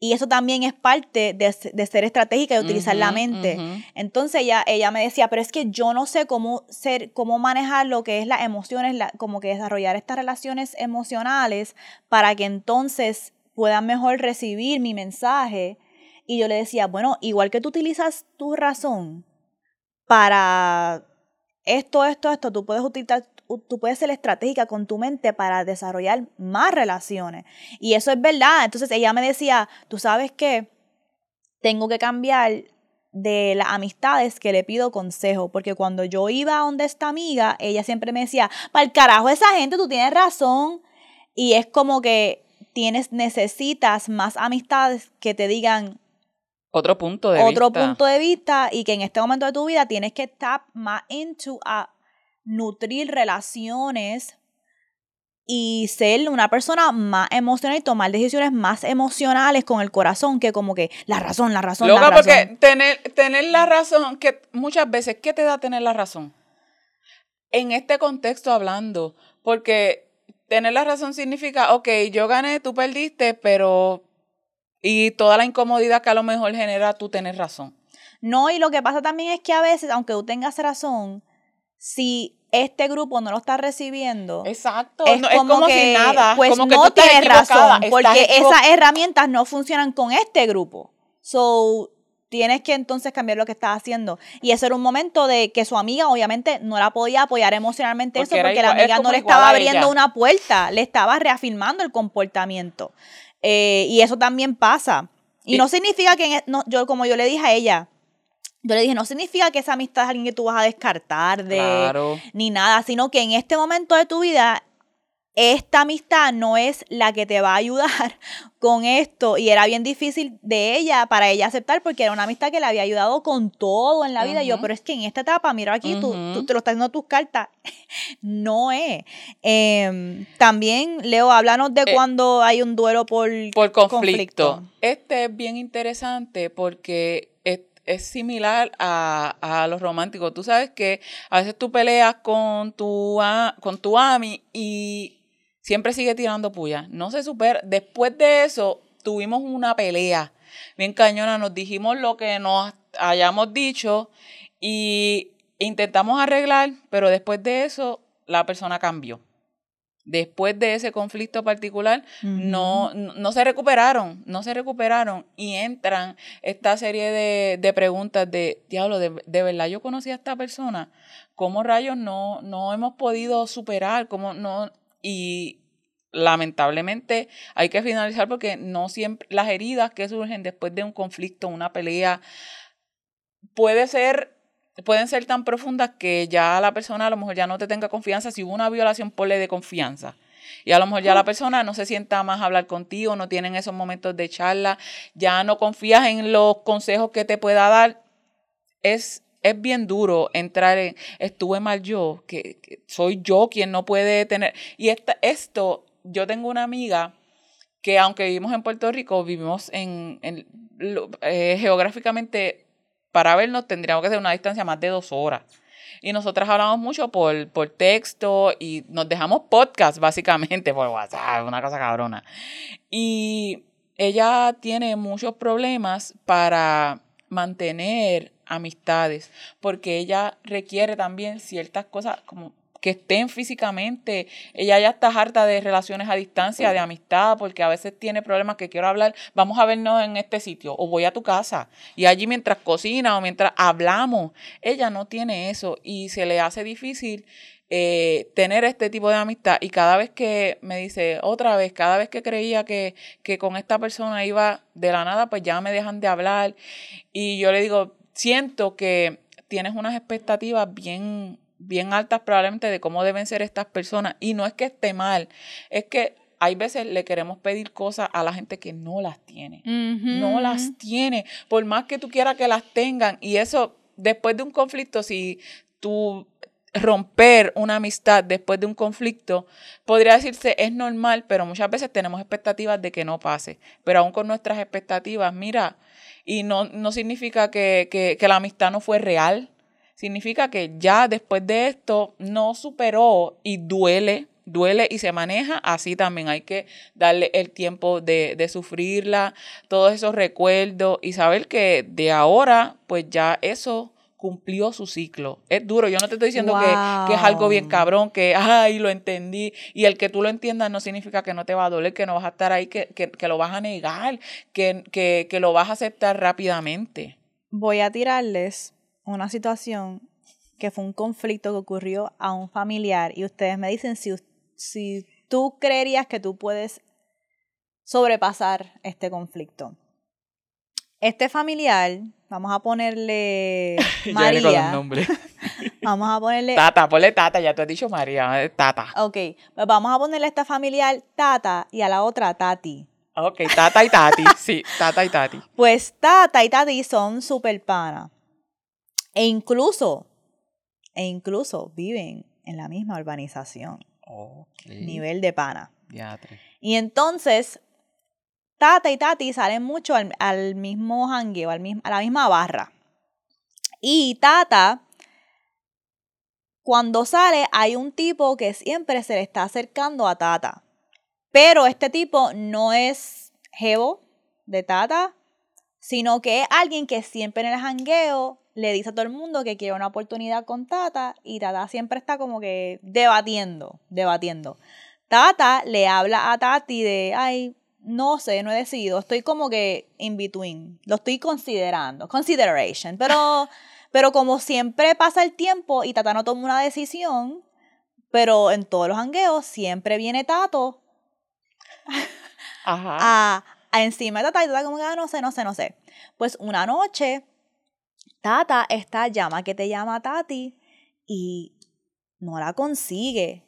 Y eso también es parte de, ser estratégica y utilizar la mente. Entonces ella, ella me decía, pero es que yo no sé cómo, ser, cómo manejar lo que es las emociones, como que desarrollar estas relaciones emocionales para que entonces puedan mejor recibir mi mensaje. Y yo le decía, bueno, igual que tú utilizas tu razón para esto, esto, esto, tú puedes utilizar tú puedes ser estratégica con tu mente para desarrollar más relaciones. Y eso es verdad. Entonces ella me decía, tú sabes qué, tengo que cambiar de las amistades que le pido consejo, porque cuando yo iba a donde esta amiga, ella siempre me decía, para el carajo esa gente, tú tienes razón. Y es como que tienes, necesitas más amistades que te digan, otro punto de otro punto de vista y que en este momento de tu vida tienes que tap más into a nutrir relaciones y ser una persona más emocional y tomar decisiones más emocionales con el corazón que como que la razón, la razón, la razón. porque tener, tener la razón, que muchas veces, ¿qué te da tener la razón? En este contexto hablando, porque tener la razón significa, ok, yo gané, tú perdiste, pero... Y toda la incomodidad que a lo mejor genera tú tener razón. No, y lo que pasa también es que a veces, aunque tú tengas razón, si este grupo no lo está recibiendo. Exacto. Es, como, que, nada. Pues como no tienes razón, porque esas herramientas no funcionan con este grupo. So, tienes que entonces cambiar lo que estás haciendo. Y ese era un momento de que su amiga obviamente no la podía apoyar emocionalmente eso porque la amiga no le estaba abriendo una puerta, le estaba reafirmando el comportamiento. Eh, y eso también pasa. Y, no significa que, e, no, yo como yo le dije a ella, yo le dije, no significa que esa amistad es alguien que tú vas a descartar de ni nada, sino que en este momento de tu vida esta amistad no es la que te va a ayudar con esto. Y era bien difícil de ella, para ella aceptar, porque era una amistad que le había ayudado con todo en la vida. yo, pero es que en esta etapa, mira aquí, tú, tú, te lo estás dando tus cartas. no es. Em, también, Leo, háblanos de eh, cuando hay un duelo por, por conflicto. Este es bien interesante porque es similar a, a, los románticos. Tú sabes que a veces tú peleas con tu, con tu ami y siempre sigue tirando puya. No se supera. Después de eso, tuvimos una pelea bien cañona. Nos dijimos lo que nos hayamos dicho y intentamos arreglar, pero después de eso, la persona cambió. Después de ese conflicto particular, no, no, se recuperaron, no se recuperaron y entran esta serie de, de preguntas de, diablo, de, de, verdad yo conocí a esta persona, ¿cómo rayos no, no hemos podido superar? ¿Cómo no? Y lamentablemente hay que finalizar porque no siempre las heridas que surgen después de un conflicto, una pelea, puede ser pueden ser tan profundas que ya la persona a lo mejor ya no te tenga confianza. Si hubo una violación, ponle de confianza. Y a lo mejor ya la persona no se sienta más a hablar contigo, no tienen esos momentos de charla, ya no confías en los consejos que te pueda dar. Es es bien duro entrar en, estuve mal yo, que, soy yo quien no puede tener. Y esta, esto, yo tengo una amiga que aunque vivimos en Puerto Rico, vivimos en, eh, geográficamente, para vernos tendríamos que hacer una distancia más de dos horas. Y nosotras hablamos mucho por, por texto y nos dejamos podcast básicamente por WhatsApp, una cosa cabrona. Y ella tiene muchos problemas para mantener amistades, porque ella requiere también ciertas cosas como que estén físicamente. Ella ya está harta de relaciones a distancia, de amistad, porque a veces tiene problemas que quiero hablar. Vamos a vernos en este sitio o voy a tu casa. Y allí mientras cocina o mientras hablamos, ella no tiene eso y se le hace difícil eh, tener este tipo de amistad. Y cada vez que me dice, otra vez, cada vez que creía que, que con esta persona iba de la nada, pues ya me dejan de hablar. Y yo le digo, siento que tienes unas expectativas bien, bien altas probablemente de cómo deben ser estas personas. Y no es que esté mal, es que hay veces le queremos pedir cosas a la gente que no las tiene. No las tiene. Por más que tú quieras que las tengan. Y eso, después de un conflicto, si tú romper una amistad después de un conflicto, podría decirse es normal, pero muchas veces tenemos expectativas de que no pase. Pero aún con nuestras expectativas, mira, y no, no significa que, que, que la amistad no fue real, significa que ya después de esto no superó y duele, duele y se maneja así también. Hay que darle el tiempo de, de, sufrirla, todos esos recuerdos y saber que de ahora, pues ya eso cumplió su ciclo. Es duro, yo no te estoy diciendo que, que, es algo bien cabrón, que, ay, lo entendí. Y el que tú lo entiendas no significa que no te va a doler, que no vas a estar ahí, que, que, que lo vas a negar, que, que, que lo vas a aceptar rápidamente. Voy a tirarles una situación que fue un conflicto que ocurrió a un familiar y ustedes me dicen si, si tú creerías que tú puedes sobrepasar este conflicto. Este familiar, vamos a ponerle María. vamos a ponerle. Tata, ponle Tata, ya te has dicho María, Tata. Ok, pues vamos a ponerle a esta familiar Tata y a la otra Tati. Ok, Tata y Tati, sí, Tata y Tati. Pues Tata y Tati son super pana. E incluso, e incluso viven en la misma urbanización. Okay. Nivel de pana. Y entonces, Tata y Tati salen mucho al, mismo jangueo, al a la misma barra. Y Tata, cuando sale, hay un tipo que siempre se le está acercando a Tata. Pero este tipo no es jevo de Tata, sino que es alguien que siempre en el jangueo le dice a todo el mundo que quiere una oportunidad con Tata y Tata siempre está como que debatiendo, debatiendo. Tata le habla a Tati de, ay, no sé, no he decidido. Estoy como que in between. Lo estoy considerando. Consideration. Pero, pero como siempre pasa el tiempo y Tata no toma una decisión, pero en todos los hangueos siempre viene Tato a, encima de Tata y Tata como que, ah, no sé, no sé, no sé. Pues una noche, Tata está, llama que te llama Tati y no la consigue.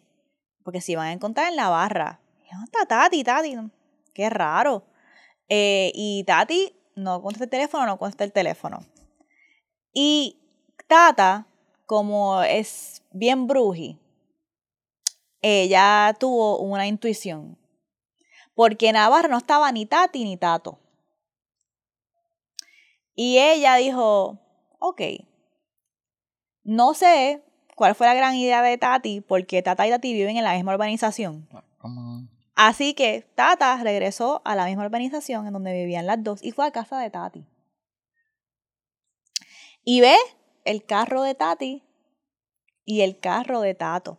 Porque se iban a encontrar en la barra. ¿Dónde está Tati, Tati? Qué raro. Eh, y Tati no contesta el teléfono, no contesta el teléfono. Y Tata, como es bien bruji, ella tuvo una intuición. Porque en Navarra no estaba ni Tati ni Tato. Y ella dijo, ok, no sé cuál fue la gran idea de Tati, porque Tata y Tati viven en la misma urbanización. Así que Tata regresó a la misma urbanización en donde vivían las dos y fue a casa de Tati. Y ve el carro de Tati y el carro de Tato.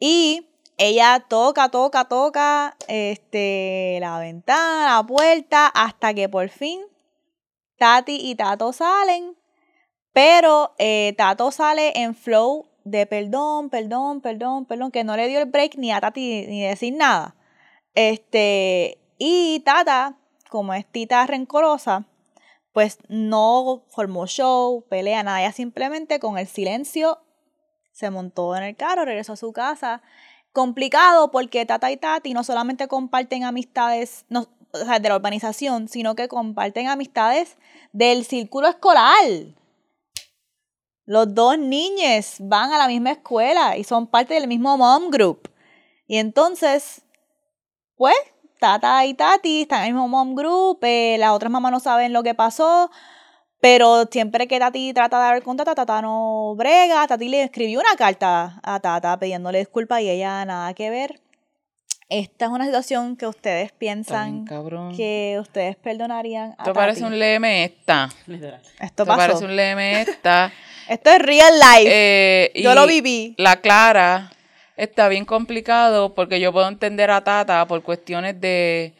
Y ella toca, toca, toca este, la ventana, la puerta, hasta que por fin Tati y Tato salen. Pero eh, Tato sale en flow de perdón, perdón, perdón, perdón, que no le dio el break ni a Tati ni decir nada. Este, y Tata, como es tita rencorosa, pues no formó show, pelea, nada. Ella simplemente con el silencio se montó en el carro, regresó a su casa. Complicado porque Tata y Tati no solamente comparten amistades no, o sea, de la urbanización, sino que comparten amistades del círculo escolar. Los dos niños van a la misma escuela y son parte del mismo mom group. Y entonces, pues, Tata y Tati están en el mismo mom group, eh, las otras mamás no saben lo que pasó, pero siempre que Tati trata de con Tata, Tata no brega. Tati le escribió una carta a Tata pidiéndole disculpas y ella nada que ver. Esta es una situación que ustedes piensan que ustedes perdonarían a Esto parece un leme esta. Esto, pasó. parece un leme esta. Esto es real life. Eh, yo lo viví. La Clara está bien complicado porque yo puedo entender a Tata por cuestiones de,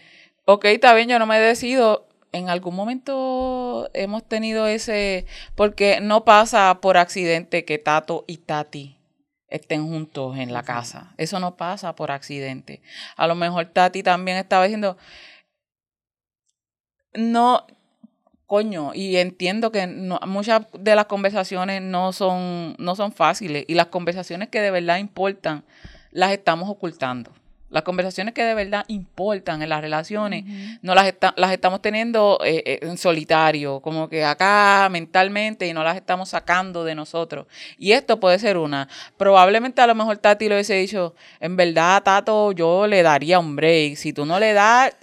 ok, está bien, yo no me decido. En algún momento hemos tenido ese, porque no pasa por accidente que Tato y Tati estén juntos en la casa. Eso no pasa por accidente. A lo mejor Tati también estaba diciendo, no, coño, y entiendo que muchas de las conversaciones no son, no son fáciles y las conversaciones que de verdad importan las estamos ocultando. Las conversaciones que de verdad importan en las relaciones, no las, las estamos teniendo eh, eh, en solitario, como que acá mentalmente y no las estamos sacando de nosotros. Y esto puede ser una. Probablemente a lo mejor Tati lo hubiese dicho, en verdad, Tato, yo le daría un break. Si tú no le das,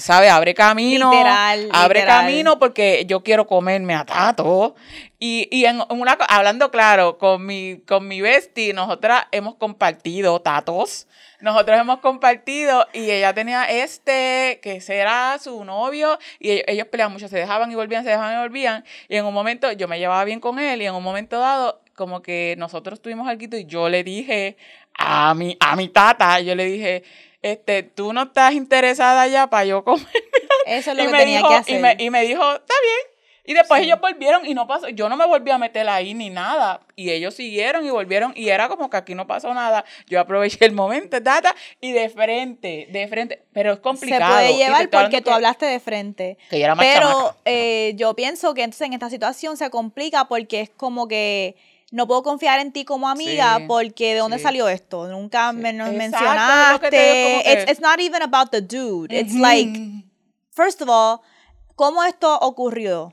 ¿sabes? Abre camino. Literal, abre camino porque yo quiero comerme a Tato. Y, y en una hablando claro, con mi, con mi bestie, nosotras hemos compartido tatos. Nosotros hemos compartido y ella tenía este, que será su novio, y ellos, ellos peleaban mucho, se dejaban y volvían, se dejaban y volvían. Y en un momento yo me llevaba bien con él y en un momento dado, como que nosotros tuvimos algo y yo le dije a mi, a mi tata, yo le dije, este, tú no estás interesada ya para yo comer. Eso es lo que tenía que hacer. Y me, y me dijo, está bien. Y después ellos volvieron y no pasó, yo no me volví a meter ahí ni nada. Y ellos siguieron y volvieron y era como que aquí no pasó nada. Yo aproveché el momento, data, y de frente, de frente. Pero es complicado. Se puede llevar porque tú hablaste de frente. Que era más Pero eh, yo pienso que entonces en esta situación se complica porque es como que no puedo confiar en ti como amiga porque ¿de dónde salió esto? Nunca me nos mencionaste. it's, it's, not even about the dude. It's like, first of all, ¿cómo esto ocurrió?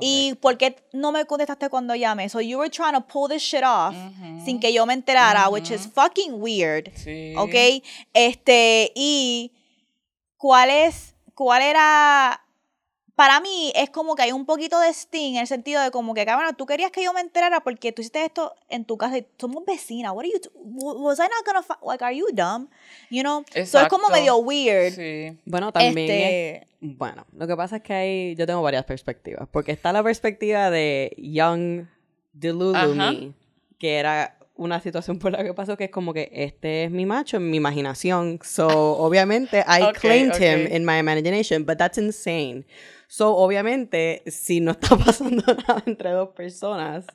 y por qué no me contestaste cuando llamé. So you were trying to pull this shit off sin que yo me enterara, which is fucking weird. ¿Ok? Este, y ¿cuál es, cuál era para mí es como que hay un poquito de sting en el sentido de como que, cabrón, tú querías que yo me enterara porque tú hiciste esto en tu casa y somos vecinas. What are you, was I not gonna, like, are you dumb? You know? So es como medio weird. Sí. Bueno, también. Este bueno, lo que pasa es que hay, yo tengo varias perspectivas. Porque está la perspectiva de Young Delulu Me, que era una situación por la que pasó que es como que este es mi macho en mi imaginación. So, obviamente, I claimed him in my imagination, but that's insane. So, obviamente, si no está pasando nada entre dos personas,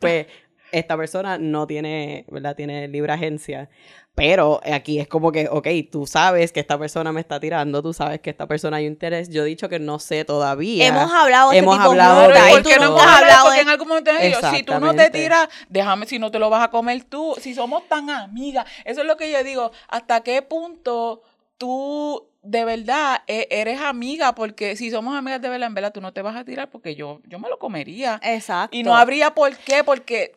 pues esta persona no tiene, ¿verdad? Tiene libre agencia. Pero aquí es como que, ok, tú sabes que esta persona me está tirando, tú sabes que esta persona hay un interés. Yo he dicho que no sé todavía. Hemos hablado de Hemos este hablado mucho, de y ¿Por tú qué no hemos hablado? Porque de- en algún momento si tú no te tiras, déjame si no te lo vas a comer tú. Si somos tan amigas. Eso es lo que yo digo. ¿Hasta qué punto tú de verdad e- eres amiga? Porque si somos amigas de verdad, en verdad, tú no te vas a tirar porque yo, yo me lo comería. Exacto. Y no habría por qué, porque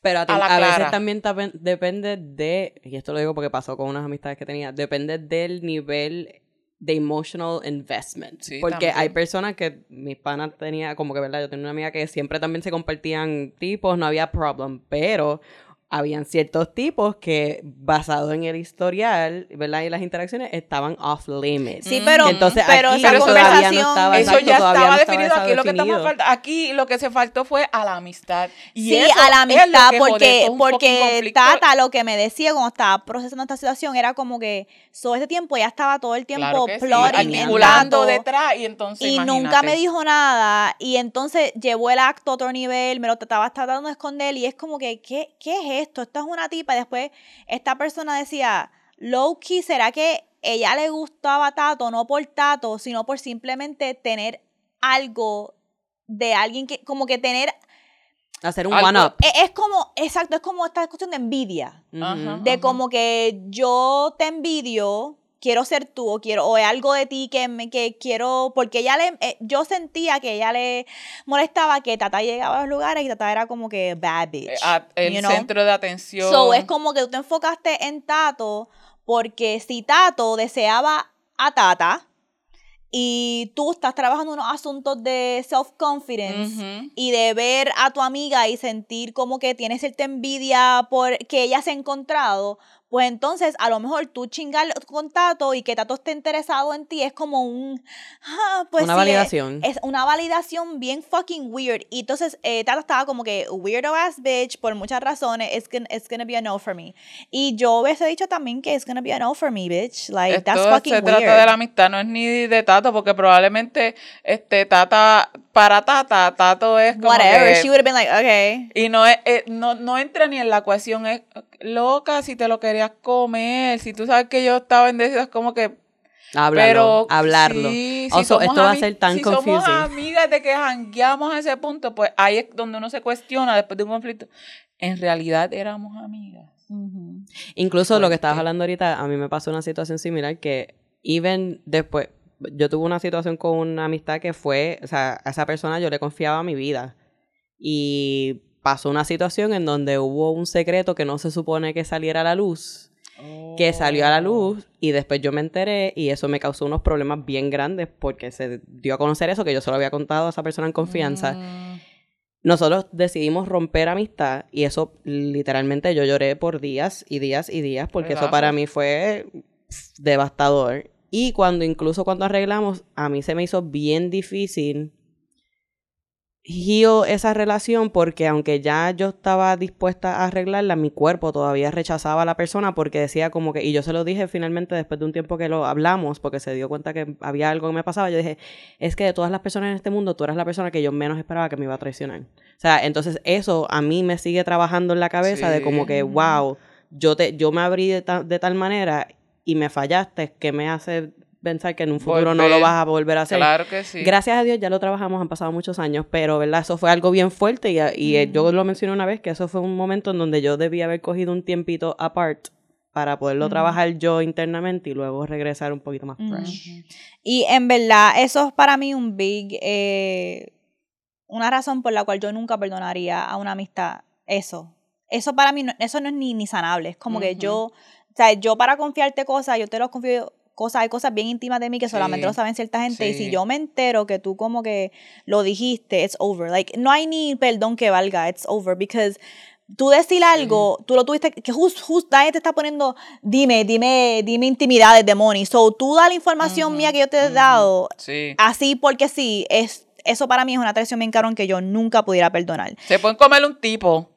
Pero a, ti- a la a veces también depende de, y esto lo digo porque pasó con unas amistades que tenía, depende del nivel de emotional investment. Sí, porque también. hay personas que mis panas tenía, como que, ¿verdad? Yo tenía una amiga que siempre también se compartían tipos, no había problem, pero habían ciertos tipos que, basado en el historial, ¿verdad? Y las interacciones, estaban off limits. Sí, pero, Entonces, pero aquí esa no conversación... estaba- eso exacto, ya estaba no estaba definido. Aquí lo que estamos falta, aquí lo que se faltó fue a la amistad. Y sí, a la amistad, porque, porque. Tata lo que me decía cuando estaba procesando esta situación era como que sobre este tiempo ya estaba todo el tiempo Claro sí, plotting articulando Tato, detrás y entonces y nunca me dijo nada y entonces llevó el acto a otro nivel, me lo trataba tratando de esconder y es como que, ¿qué, qué es esto? Esto es una tipa. Y después esta persona decía, low key, ¿será que ella le gustaba Tato no por Tato, sino por simplemente tener algo de alguien que, como que tener, Hacer un Algo- one-up. es, es como, exacto, es como esta cuestión de envidia. De como que yo te envidio, quiero ser tú o quiero o es algo de ti que me que quiero porque ella le eh, yo sentía que ella le molestaba que Tata llegaba a los lugares y Tata era como que bad bitch. Eh, a- el you know? centro de atención. So es como que tú te enfocaste en Tato porque si Tato deseaba a Tata y tú estás trabajando unos asuntos de self-confidence y de ver a tu amiga y sentir como que tienes cierta envidia por que ella se ha encontrado, pues entonces a lo mejor tú chingar con Tato y que Tato esté interesado en ti es como un... ah, pues Una sí, validación. Es, es una validación bien fucking weird. Y entonces eh, Tato estaba como que weirdo ass bitch por muchas razones. It's gonna, it's gonna be a no for me. Y yo hubiese dicho también que it's gonna be a no for me, bitch. Like, that's Esto fucking se weird. trata de la amistad, no es ni de Tato, porque probablemente este Tata, para Tata, Tato es como Whatever. que- She would have been like, okay. y no, es, eh, no, no entra ni en la ecuación, es loca si te lo querías comer, si tú sabes que yo estaba en es como que Háblalo, Pero hablarlo. sí, si Also, somos esto va a ser tan si confusing. somos amigas de que jangueamos a ese punto, pues ahí es donde uno se cuestiona después de un conflicto. En realidad éramos amigas. Incluso lo que estabas hablando ahorita, a mí me pasó una situación similar que, even después, yo tuve una situación con una amistad que fue, o sea, a esa persona yo le confiaba mi vida. Y pasó una situación en donde hubo un secreto que no se supone que saliera a la luz, que salió Oh. a la luz y después yo me enteré y eso me causó unos problemas bien grandes porque se dio a conocer eso que yo se lo había contado a esa persona en confianza. Mm, Nosotros decidimos romper amistad y eso literalmente yo lloré por días y días y días porque eso para mí fue devastador. Y cuando incluso cuando arreglamos, a mí se me hizo bien difícil heal esa relación porque aunque ya yo estaba dispuesta a arreglarla, mi cuerpo todavía rechazaba a la persona porque decía como que, y yo se lo dije finalmente después de un tiempo que lo hablamos porque se dio cuenta que había algo que me pasaba, yo dije, es que de todas las personas en este mundo, tú eras la persona que yo menos esperaba que me iba a traicionar. O sea, entonces eso a mí me sigue trabajando en la cabeza de como que, wow, yo, te, yo me abrí de, ta- de tal manera y me fallaste que me hace pensar que en un futuro no lo vas a volver a hacer. Claro que sí. Gracias a Dios ya lo trabajamos, han pasado muchos años, pero ¿verdad? Eso fue algo bien fuerte y, y eh, yo lo mencioné una vez que eso fue un momento en donde yo debía haber cogido un tiempito apart para poderlo trabajar yo internamente y luego regresar un poquito más fresh. Y en verdad, eso es para mí un big, eh, una razón por la cual yo nunca perdonaría a una amistad. Eso. Eso para mí, no, eso no es ni, ni sanable. Es como que yo, o sea, yo para confiarte cosas, yo te lo confío cosas, hay cosas bien íntimas de mí que solamente Sí. lo saben cierta gente. Y si yo me entero que tú como que lo dijiste, it's over. Like, no hay ni perdón que valga, it's over. Because tú decir algo, tú lo tuviste, que just, just, nadie te está poniendo, dime, dime, dime intimidades de money. So, tú da la información mía que yo te he dado, Sí. así porque sí, es, eso para mí es una traición bien cabrón que yo nunca pudiera perdonar. Se pueden comer un tipo,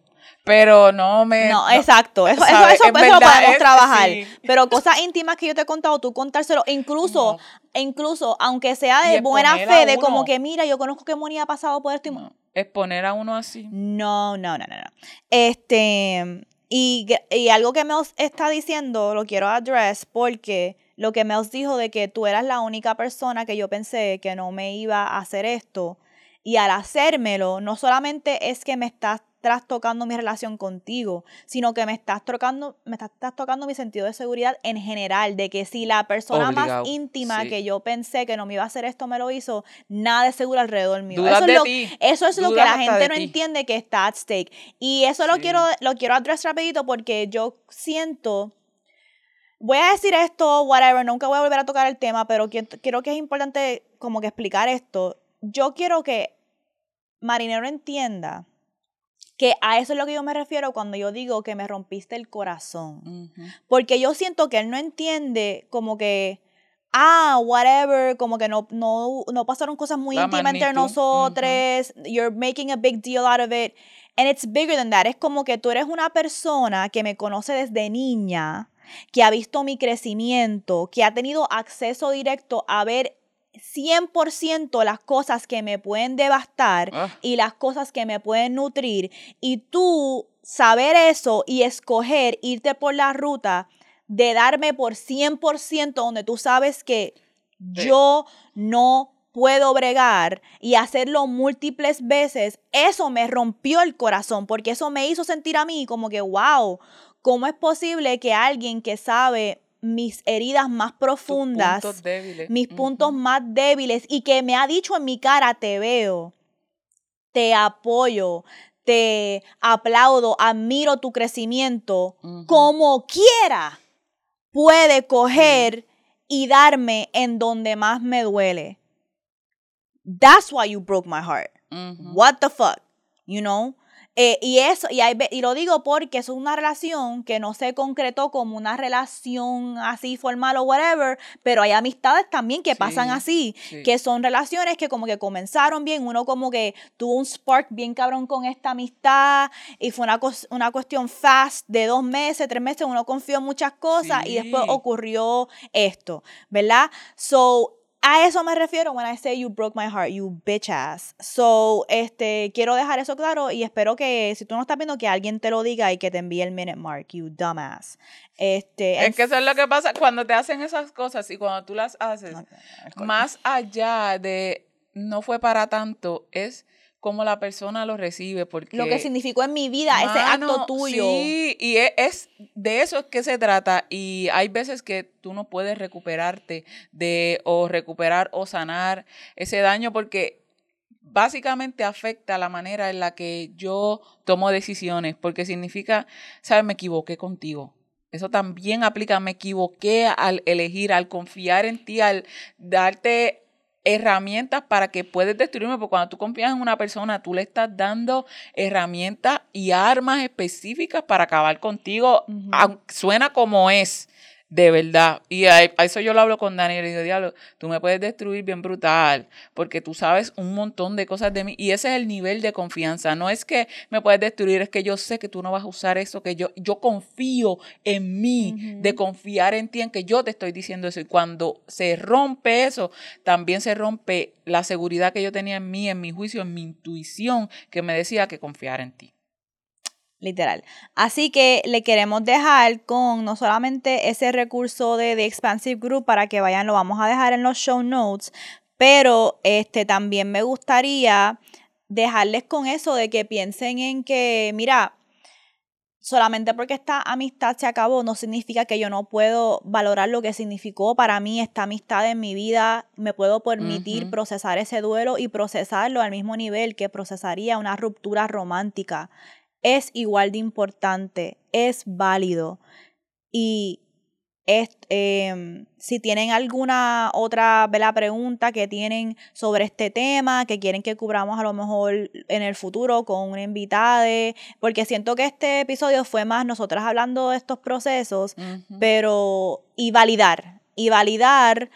Pero no me. No, exacto. Eso, eso, eso, eso lo podemos es- trabajar. sí. Pero cosas íntimas que yo te he contado, tú contárselo, incluso, No. incluso, aunque sea de buena fe, de como que, mira, yo conozco que Moni ha pasado por esto y no, exponer a uno así. No, no, no, no, no. Este, y, y algo que Mels está diciendo, lo quiero address porque lo que Mels dijo de que tú eras la única persona que yo pensé que no me iba a hacer esto. Y al hacérmelo, no solamente es que me estás trastocando mi relación contigo, sino que me estás tocando, me estás, estás tocando mi sentido de seguridad en general, de que si la persona Obligado, más íntima sí. que yo pensé que no me iba a hacer esto me lo hizo, nada es seguro alrededor mío. Dudas Eso es de lo- ti. eso es lo que la gente de no ti. entiende que está at stake. Y eso lo Sí. quiero, lo quiero address rapidito porque yo siento. Voy a decir esto, whatever, nunca voy a volver a tocar el tema, pero qui- creo que es importante como que explicar esto. Yo quiero que Marinero entienda que a eso es lo que yo me refiero cuando yo digo que me rompiste el corazón. Porque yo siento que él no entiende como que, ah, whatever, como que no, no, no pasaron cosas muy La íntimas entre nosotros, you're making a big deal out of it. And it's bigger than that. Es como que tú eres una persona que me conoce desde niña, que ha visto mi crecimiento, que ha tenido acceso directo a ver 100% las cosas que me pueden devastar Ah. y las cosas que me pueden nutrir. Y tú saber eso y escoger irte por la ruta de darme por 100% donde tú sabes que Sí. yo no puedo bregar y hacerlo múltiples veces, eso me rompió el corazón porque eso me hizo sentir a mí como que, wow, ¿cómo es posible que alguien que sabe mis heridas más profundas, puntos mis puntos más débiles y que me ha dicho en mi cara, te veo, te apoyo, te aplaudo, admiro tu crecimiento, como quiera, puede coger y darme en donde más me duele. That's why you broke my heart. What the fuck, you know? Eh, y eso, y, hay y lo digo porque es una relación que no se concretó como una relación así formal o whatever, pero hay amistades también que pasan Sí, así, sí. que son relaciones que como que comenzaron bien, uno como que tuvo un spark bien cabrón con esta amistad y fue una, una cuestión fast de dos meses, tres meses, uno confió en muchas cosas y después ocurrió esto, ¿verdad? So, a eso me refiero when I say you broke my heart, you bitch ass. So, este, quiero dejar eso claro y espero que si tú no estás viendo que alguien te lo diga y que te envíe el minute mark, you dumbass. Este, Es que eso es lo que pasa cuando te hacen esas cosas y cuando tú las haces, más allá de no fue para tanto, es como la persona lo recibe. Porque, lo que significó en mi vida ese acto tuyo. Sí, y es, es- de eso es que se trata. Y hay veces que tú no puedes recuperarte de o recuperar o sanar ese daño porque básicamente afecta la manera en la que yo tomo decisiones, porque significa, sabes, me equivoqué contigo. Eso también aplica, me equivoqué al elegir, al confiar en ti, al darte herramientas para que puedes destruirme, porque cuando tú confías en una persona, tú le estás dando herramientas y armas específicas para acabar contigo, suena como es, de verdad. Y a, eso yo lo hablo con Daniel y digo, diablo, tú me puedes destruir bien brutal, porque tú sabes un montón de cosas de mí, y ese es el nivel de confianza, no es que me puedes destruir, es que yo sé que tú no vas a usar eso, que yo, yo confío en mí, de confiar en ti, en que yo te estoy diciendo eso, y cuando se rompe eso, también se rompe la seguridad que yo tenía en mí, en mi juicio, en mi intuición, que me decía que confiar en ti. Literal. Así que le queremos dejar con no solamente ese recurso de The Expansive Group para que vayan, lo vamos a dejar en los show notes, pero este también me gustaría dejarles con eso de que piensen en que, mira, solamente porque esta amistad se acabó no significa que yo no puedo valorar lo que significó para mí esta amistad en mi vida, me puedo permitir procesar ese duelo y procesarlo al mismo nivel que procesaría una ruptura romántica es igual de importante, es válido. Y es, em, si tienen alguna otra ¿verdad? pregunta que tienen sobre este tema, que quieren que cubramos a lo mejor en el futuro con una invitada, porque siento que este episodio fue más nosotras hablando de estos procesos, pero y validar, y validar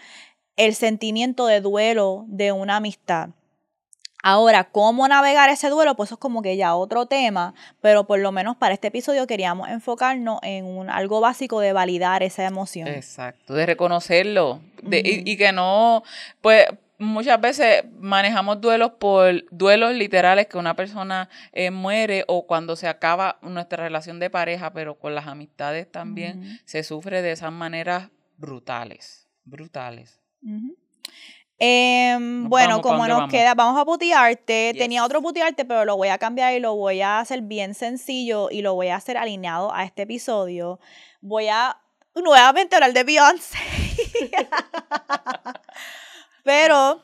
el sentimiento de duelo de una amistad. Ahora, ¿cómo navegar ese duelo? Pues eso es como que ya otro tema, pero por lo menos para este episodio queríamos enfocarnos en un, algo básico de validar esa emoción. Exacto, de reconocerlo de, y, y que no, pues muchas veces manejamos duelos por duelos literales que una persona eh, muere o cuando se acaba nuestra relación de pareja, pero con las amistades también se sufre de esas maneras brutales, brutales. Em, bueno, como nos queda, vamos a putearte. Tenía otro putearte, pero lo voy a cambiar y lo voy a hacer bien sencillo y lo voy a hacer alineado a este episodio. Voy a nuevamente hablar de Beyoncé. pero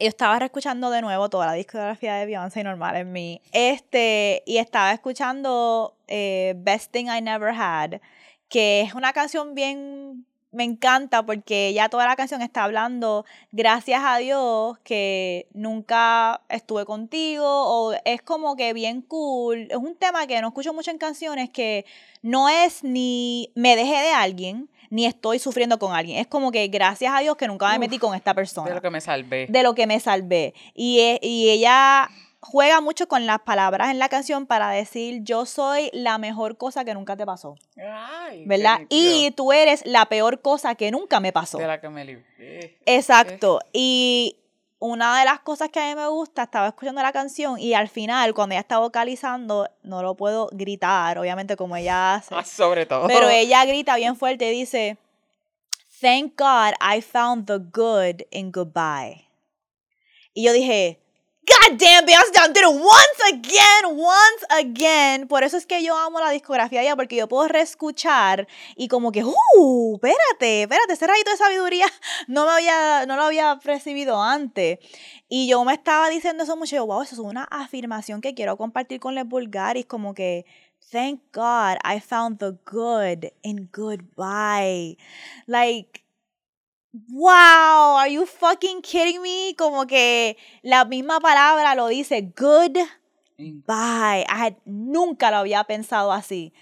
yo estaba escuchando de nuevo toda la discografía de Beyoncé normal en mí. Este, y estaba escuchando eh, Best Thing I Never Had, que es una canción bien me encanta porque ya toda la canción está hablando, gracias a Dios que nunca estuve contigo, o es como que bien cool. Es un tema que no escucho mucho en canciones que no es ni me dejé de alguien, ni estoy sufriendo con alguien. Es como que gracias a Dios que nunca me metí con esta persona. De lo que me salvé. De lo que me salvé. Y, e, y ella juega mucho con las palabras en la canción para decir yo soy la mejor cosa que nunca te pasó. Ay, ¿Verdad? Y tú eres la peor cosa que nunca me pasó. De la que me libré. Exacto. Y una de las cosas que a mí me gusta, estaba escuchando la canción y al final, cuando ella está vocalizando, no lo puedo gritar, obviamente como ella hace. Ah, sobre todo. Pero ella grita bien fuerte y dice, Thank God I found the good in goodbye. Y yo dije, God damn, Beyonce done did it once again, once again. Por eso es que yo amo la discografía ella, porque yo puedo reescuchar y como que, uh, espérate, espérate, ese rayito de sabiduría no, me había, no lo había percibido antes. Y yo me estaba diciendo eso mucho, wow, eso es una afirmación que quiero compartir con los vulgaris, como que, thank God I found the good in goodbye. Like, wow, are you fucking kidding me? Como que la misma palabra lo dice good bye. nunca lo había pensado así.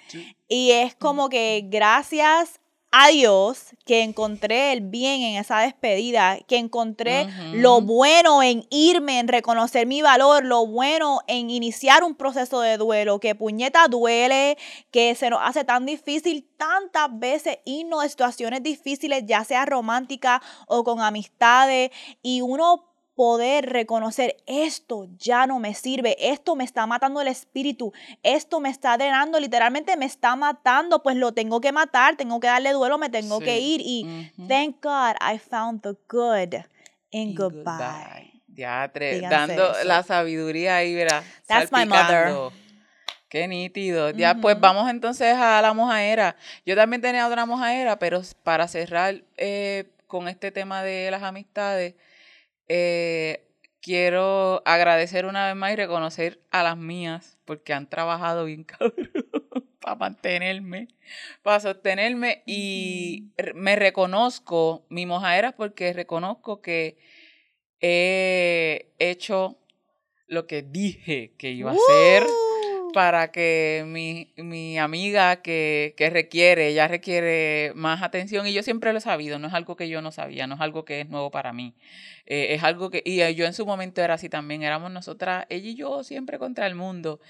Y es como que gracias a Dios que encontré el bien en esa despedida, que encontré lo bueno en irme, en reconocer mi valor, lo bueno en iniciar un proceso de duelo, que puñeta duele, que se nos hace tan difícil tantas veces irnos a situaciones difíciles, ya sea romántica o con amistades, y uno poder reconocer esto ya no me sirve, esto me está matando el espíritu, esto me está drenando, literalmente me está matando, pues lo tengo que matar, tengo que darle duelo, me tengo que ir y thank God I found the good in, goodbye. Ya, dando la sabiduría ahí, verás. That's my mother. Qué nítido. Ya, pues vamos entonces a la mojaera. Yo también tenía otra mojaera, pero para cerrar eh, con este tema de las amistades, eh, quiero agradecer una vez más y reconocer a las mías porque han trabajado bien cabrón para mantenerme, para sostenerme y me reconozco mi mojadera porque reconozco que he hecho lo que dije que iba a hacer para que mi, mi amiga que, que, requiere, ella requiere más atención y yo siempre lo he sabido, no es algo que yo no sabía, no es algo que es nuevo para mí. Eh, es algo que, y yo en su momento era así también, éramos nosotras, ella y yo siempre contra el mundo.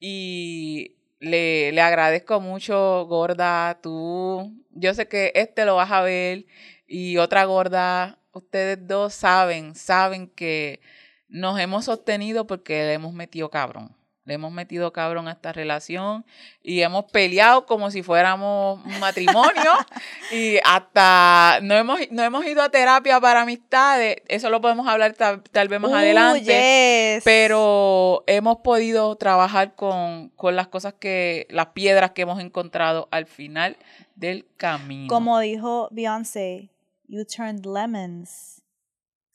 Y le, le agradezco mucho, gorda, tú, yo sé que este lo vas a ver y otra gorda, ustedes dos saben, saben que nos hemos sostenido porque le hemos metido cabrón. Le hemos metido cabrón a esta relación y hemos peleado como si fuéramos un matrimonio y hasta no hemos, no hemos ido a terapia para amistades, eso lo podemos hablar tal, vez más adelante, pero hemos podido trabajar con, con las cosas que, las piedras que hemos encontrado al final del camino. Como dijo Beyoncé, you turned lemons,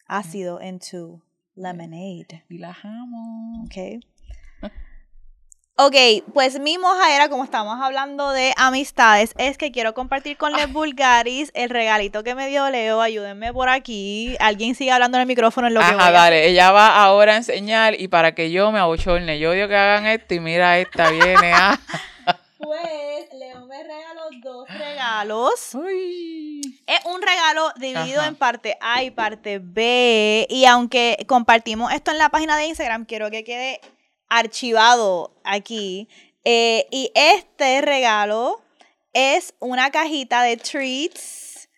ácido, into lemonade. Y la amo. Okay. Ok, pues mi moja era, como estamos hablando de amistades, es que quiero compartir con los vulgaris el regalito que me dio Leo. Ayúdenme por aquí. Alguien sigue hablando en el micrófono en lo que Ajá, dale. Ella va ahora a enseñar y para que yo me abochorne. Yo odio que hagan esto y mira, esta viene a... pues, Leo me regaló dos regalos. Uy. Es un regalo dividido Ajá. en parte A y parte B. Y aunque compartimos esto en la página de Instagram, quiero que quede archivado aquí. Eh, y este regalo es una cajita de treats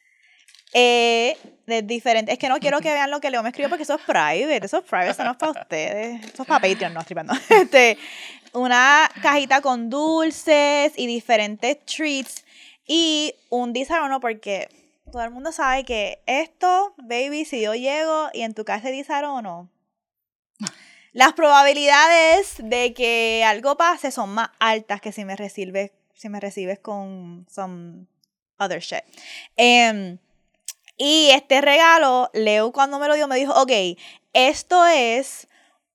eh, de diferentes. Es que no quiero que vean lo que Leo me escribió porque eso es private. Eso es private, eso no es para ustedes. Eso es para Patreon, no, perdón. Este, una cajita con dulces y diferentes treats. Y un disarno porque todo el mundo sabe que esto, baby, si yo llego y en tu casa hay disarno, las probabilidades de que algo pase son más altas que si me recibes, si me recibes con some other shit. Em, y este regalo, Leo cuando me lo dio me dijo, ok, esto es,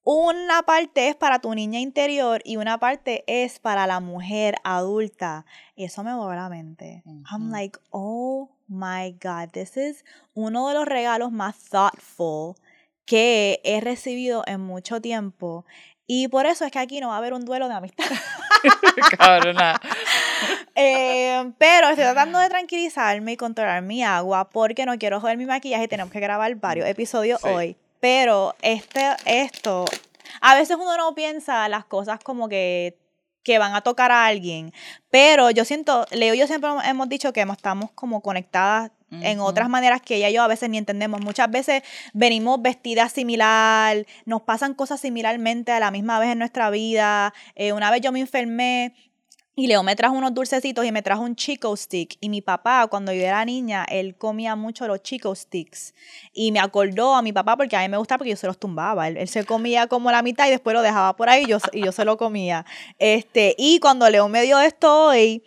una parte es para tu niña interior y una parte es para la mujer adulta. Y eso me voló la mente. I'm like, oh my God, this is uno de los regalos más thoughtful que he recibido en mucho tiempo. Y por eso es que aquí no va a haber un duelo de amistad. Cabrona. Eh, pero estoy tratando de tranquilizarme y controlar mi agua porque no quiero joder mi maquillaje y tenemos que grabar varios episodios Sí. hoy. Pero este, esto, a veces uno no piensa las cosas como que, que van a tocar a alguien. Pero yo siento, Leo y yo siempre hemos dicho que estamos como conectadas en otras maneras que ella y yo a veces ni entendemos. Muchas veces venimos vestidas similar, nos pasan cosas similarmente a la misma vez en nuestra vida. Eh, una vez yo me enfermé y Leo me trajo unos dulcecitos y me trajo un Chico Stick. Y mi papá, cuando yo era niña, él comía mucho los Chico Sticks. Y me acordó a mi papá porque a mí me gusta porque yo se los tumbaba. Él, él se comía como la mitad y después lo dejaba por ahí y yo, y yo se lo comía. Este, y cuando Leo me dio esto hoy,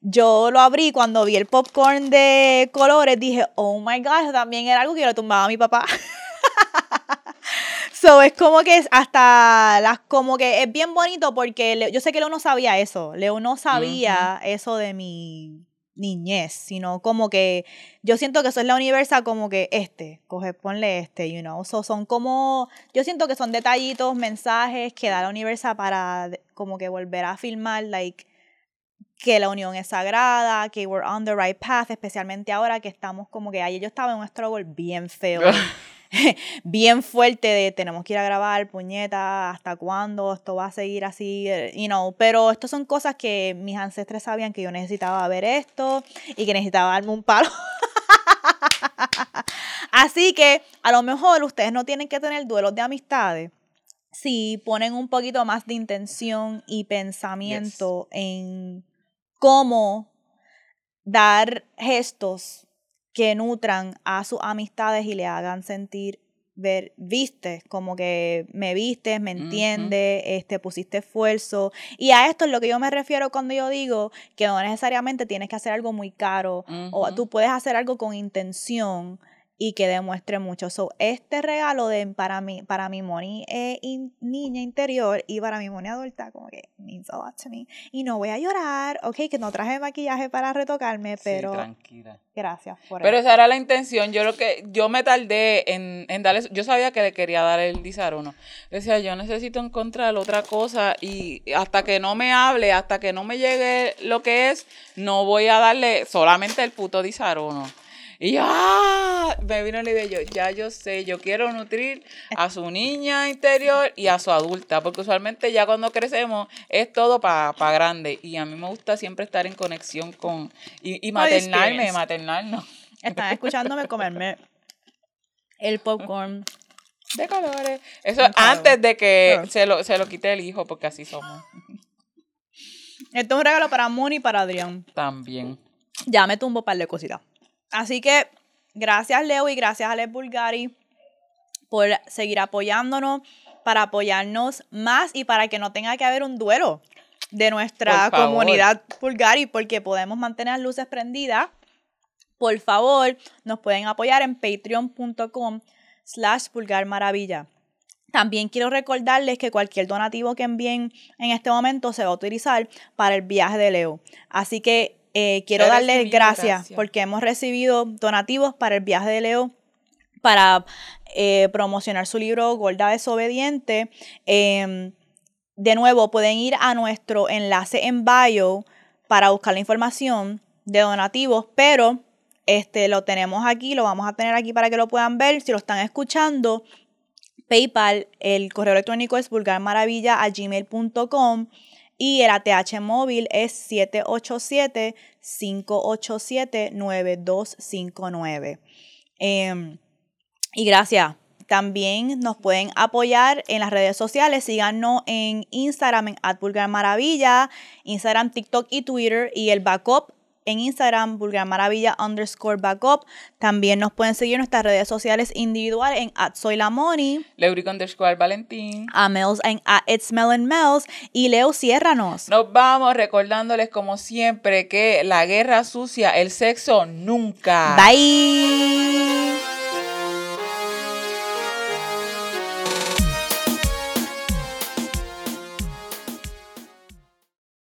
yo lo abrí cuando vi el popcorn de colores, dije, oh my God, también era algo que yo le tumbaba a mi papá. So, es como que es hasta las, como que es bien bonito porque yo sé que Leo no sabía eso. Leo no sabía eso de mi niñez, sino como que yo siento que eso es la universa como que este, coge, ponle este, you know. So, son como, yo siento que son detallitos, mensajes que da la universa para como que volver a filmar, like, que la unión es sagrada, que we're on the right path, especialmente ahora que estamos como que ayer yo estaba en un struggle bien feo, bien fuerte de tenemos que ir a grabar, puñeta, hasta cuándo esto va a seguir así, eh, you know, pero estas son cosas que mis ancestres sabían que yo necesitaba ver esto y que necesitaba darme un palo. Así que a lo mejor ustedes no tienen que tener duelos de amistades. Si ponen un poquito más de intención y pensamiento en cómo dar gestos que nutran a sus amistades y le hagan sentir ver viste como que me vistes me Ujú. entiendes este pusiste esfuerzo y a esto es lo que yo me refiero cuando yo digo que no necesariamente tienes que hacer algo muy caro o tú puedes hacer algo con intención y que demuestre mucho. So, este regalo de para mí, para mi Moni eh, in- niña interior y para mi Moni adulta, como que means a lot to me. Y no voy a llorar, ok, que no traje maquillaje para retocarme, Sí, pero tranquila. gracias por Pero eso. esa era la intención. Yo lo que yo me tardé en, en darle. Yo sabía que le quería dar el disaruno. Decía, yo necesito encontrar otra cosa y hasta que no me hable, hasta que no me llegue lo que es, no voy a darle solamente el puto disaruno. Y ¡ah! me vino la idea, yo, ya yo sé, yo quiero nutrir a su niña interior y a su adulta, porque usualmente ya cuando crecemos es todo para grande. Y a mí me gusta siempre estar en conexión con, y, y maternarme, maternarnos. Están escuchándome comerme el popcorn. De colores. Eso color. antes de que se lo, se lo quite el hijo, porque así somos Esto es un regalo para Moni y para Adrián. también. Ya me tumbo un par de cositas. Así que gracias Leo y gracias Alex Bulgari por seguir apoyándonos, para apoyarnos más y para que no tenga que haber un duelo de nuestra comunidad Bulgari porque podemos mantener las luces prendidas. Por favor, nos pueden apoyar en patreon.com slash maravilla. También quiero recordarles que cualquier donativo que envíen en este momento se va a utilizar para el viaje de Leo. Así que eh, quiero darles gracias, gracias. porque hemos recibido donativos para el viaje de Leo para eh, promocionar su libro Gorda Desobediente. Em, de nuevo, pueden ir a nuestro enlace en bio para buscar la información de donativos, pero Este, lo tenemos aquí, lo vamos a tener aquí para que lo puedan ver. Si lo están escuchando, PayPal, el correo electrónico es vulgarmaravilla.gmail.com y el ATH móvil es 787-587-9259. Em, y gracias. También nos pueden apoyar en las redes sociales. Síganos en Instagram en Maravilla, Instagram, TikTok y Twitter. Y el backup en Instagram, Vulgar Maravilla underscore backup. También nos pueden seguir en nuestras redes sociales individuales en at soy la money. underscore Valentín. A Mels en at it's Mels. Y Leo, ciérranos. Nos vamos recordándoles como siempre que la guerra sucia, el sexo nunca. Bye.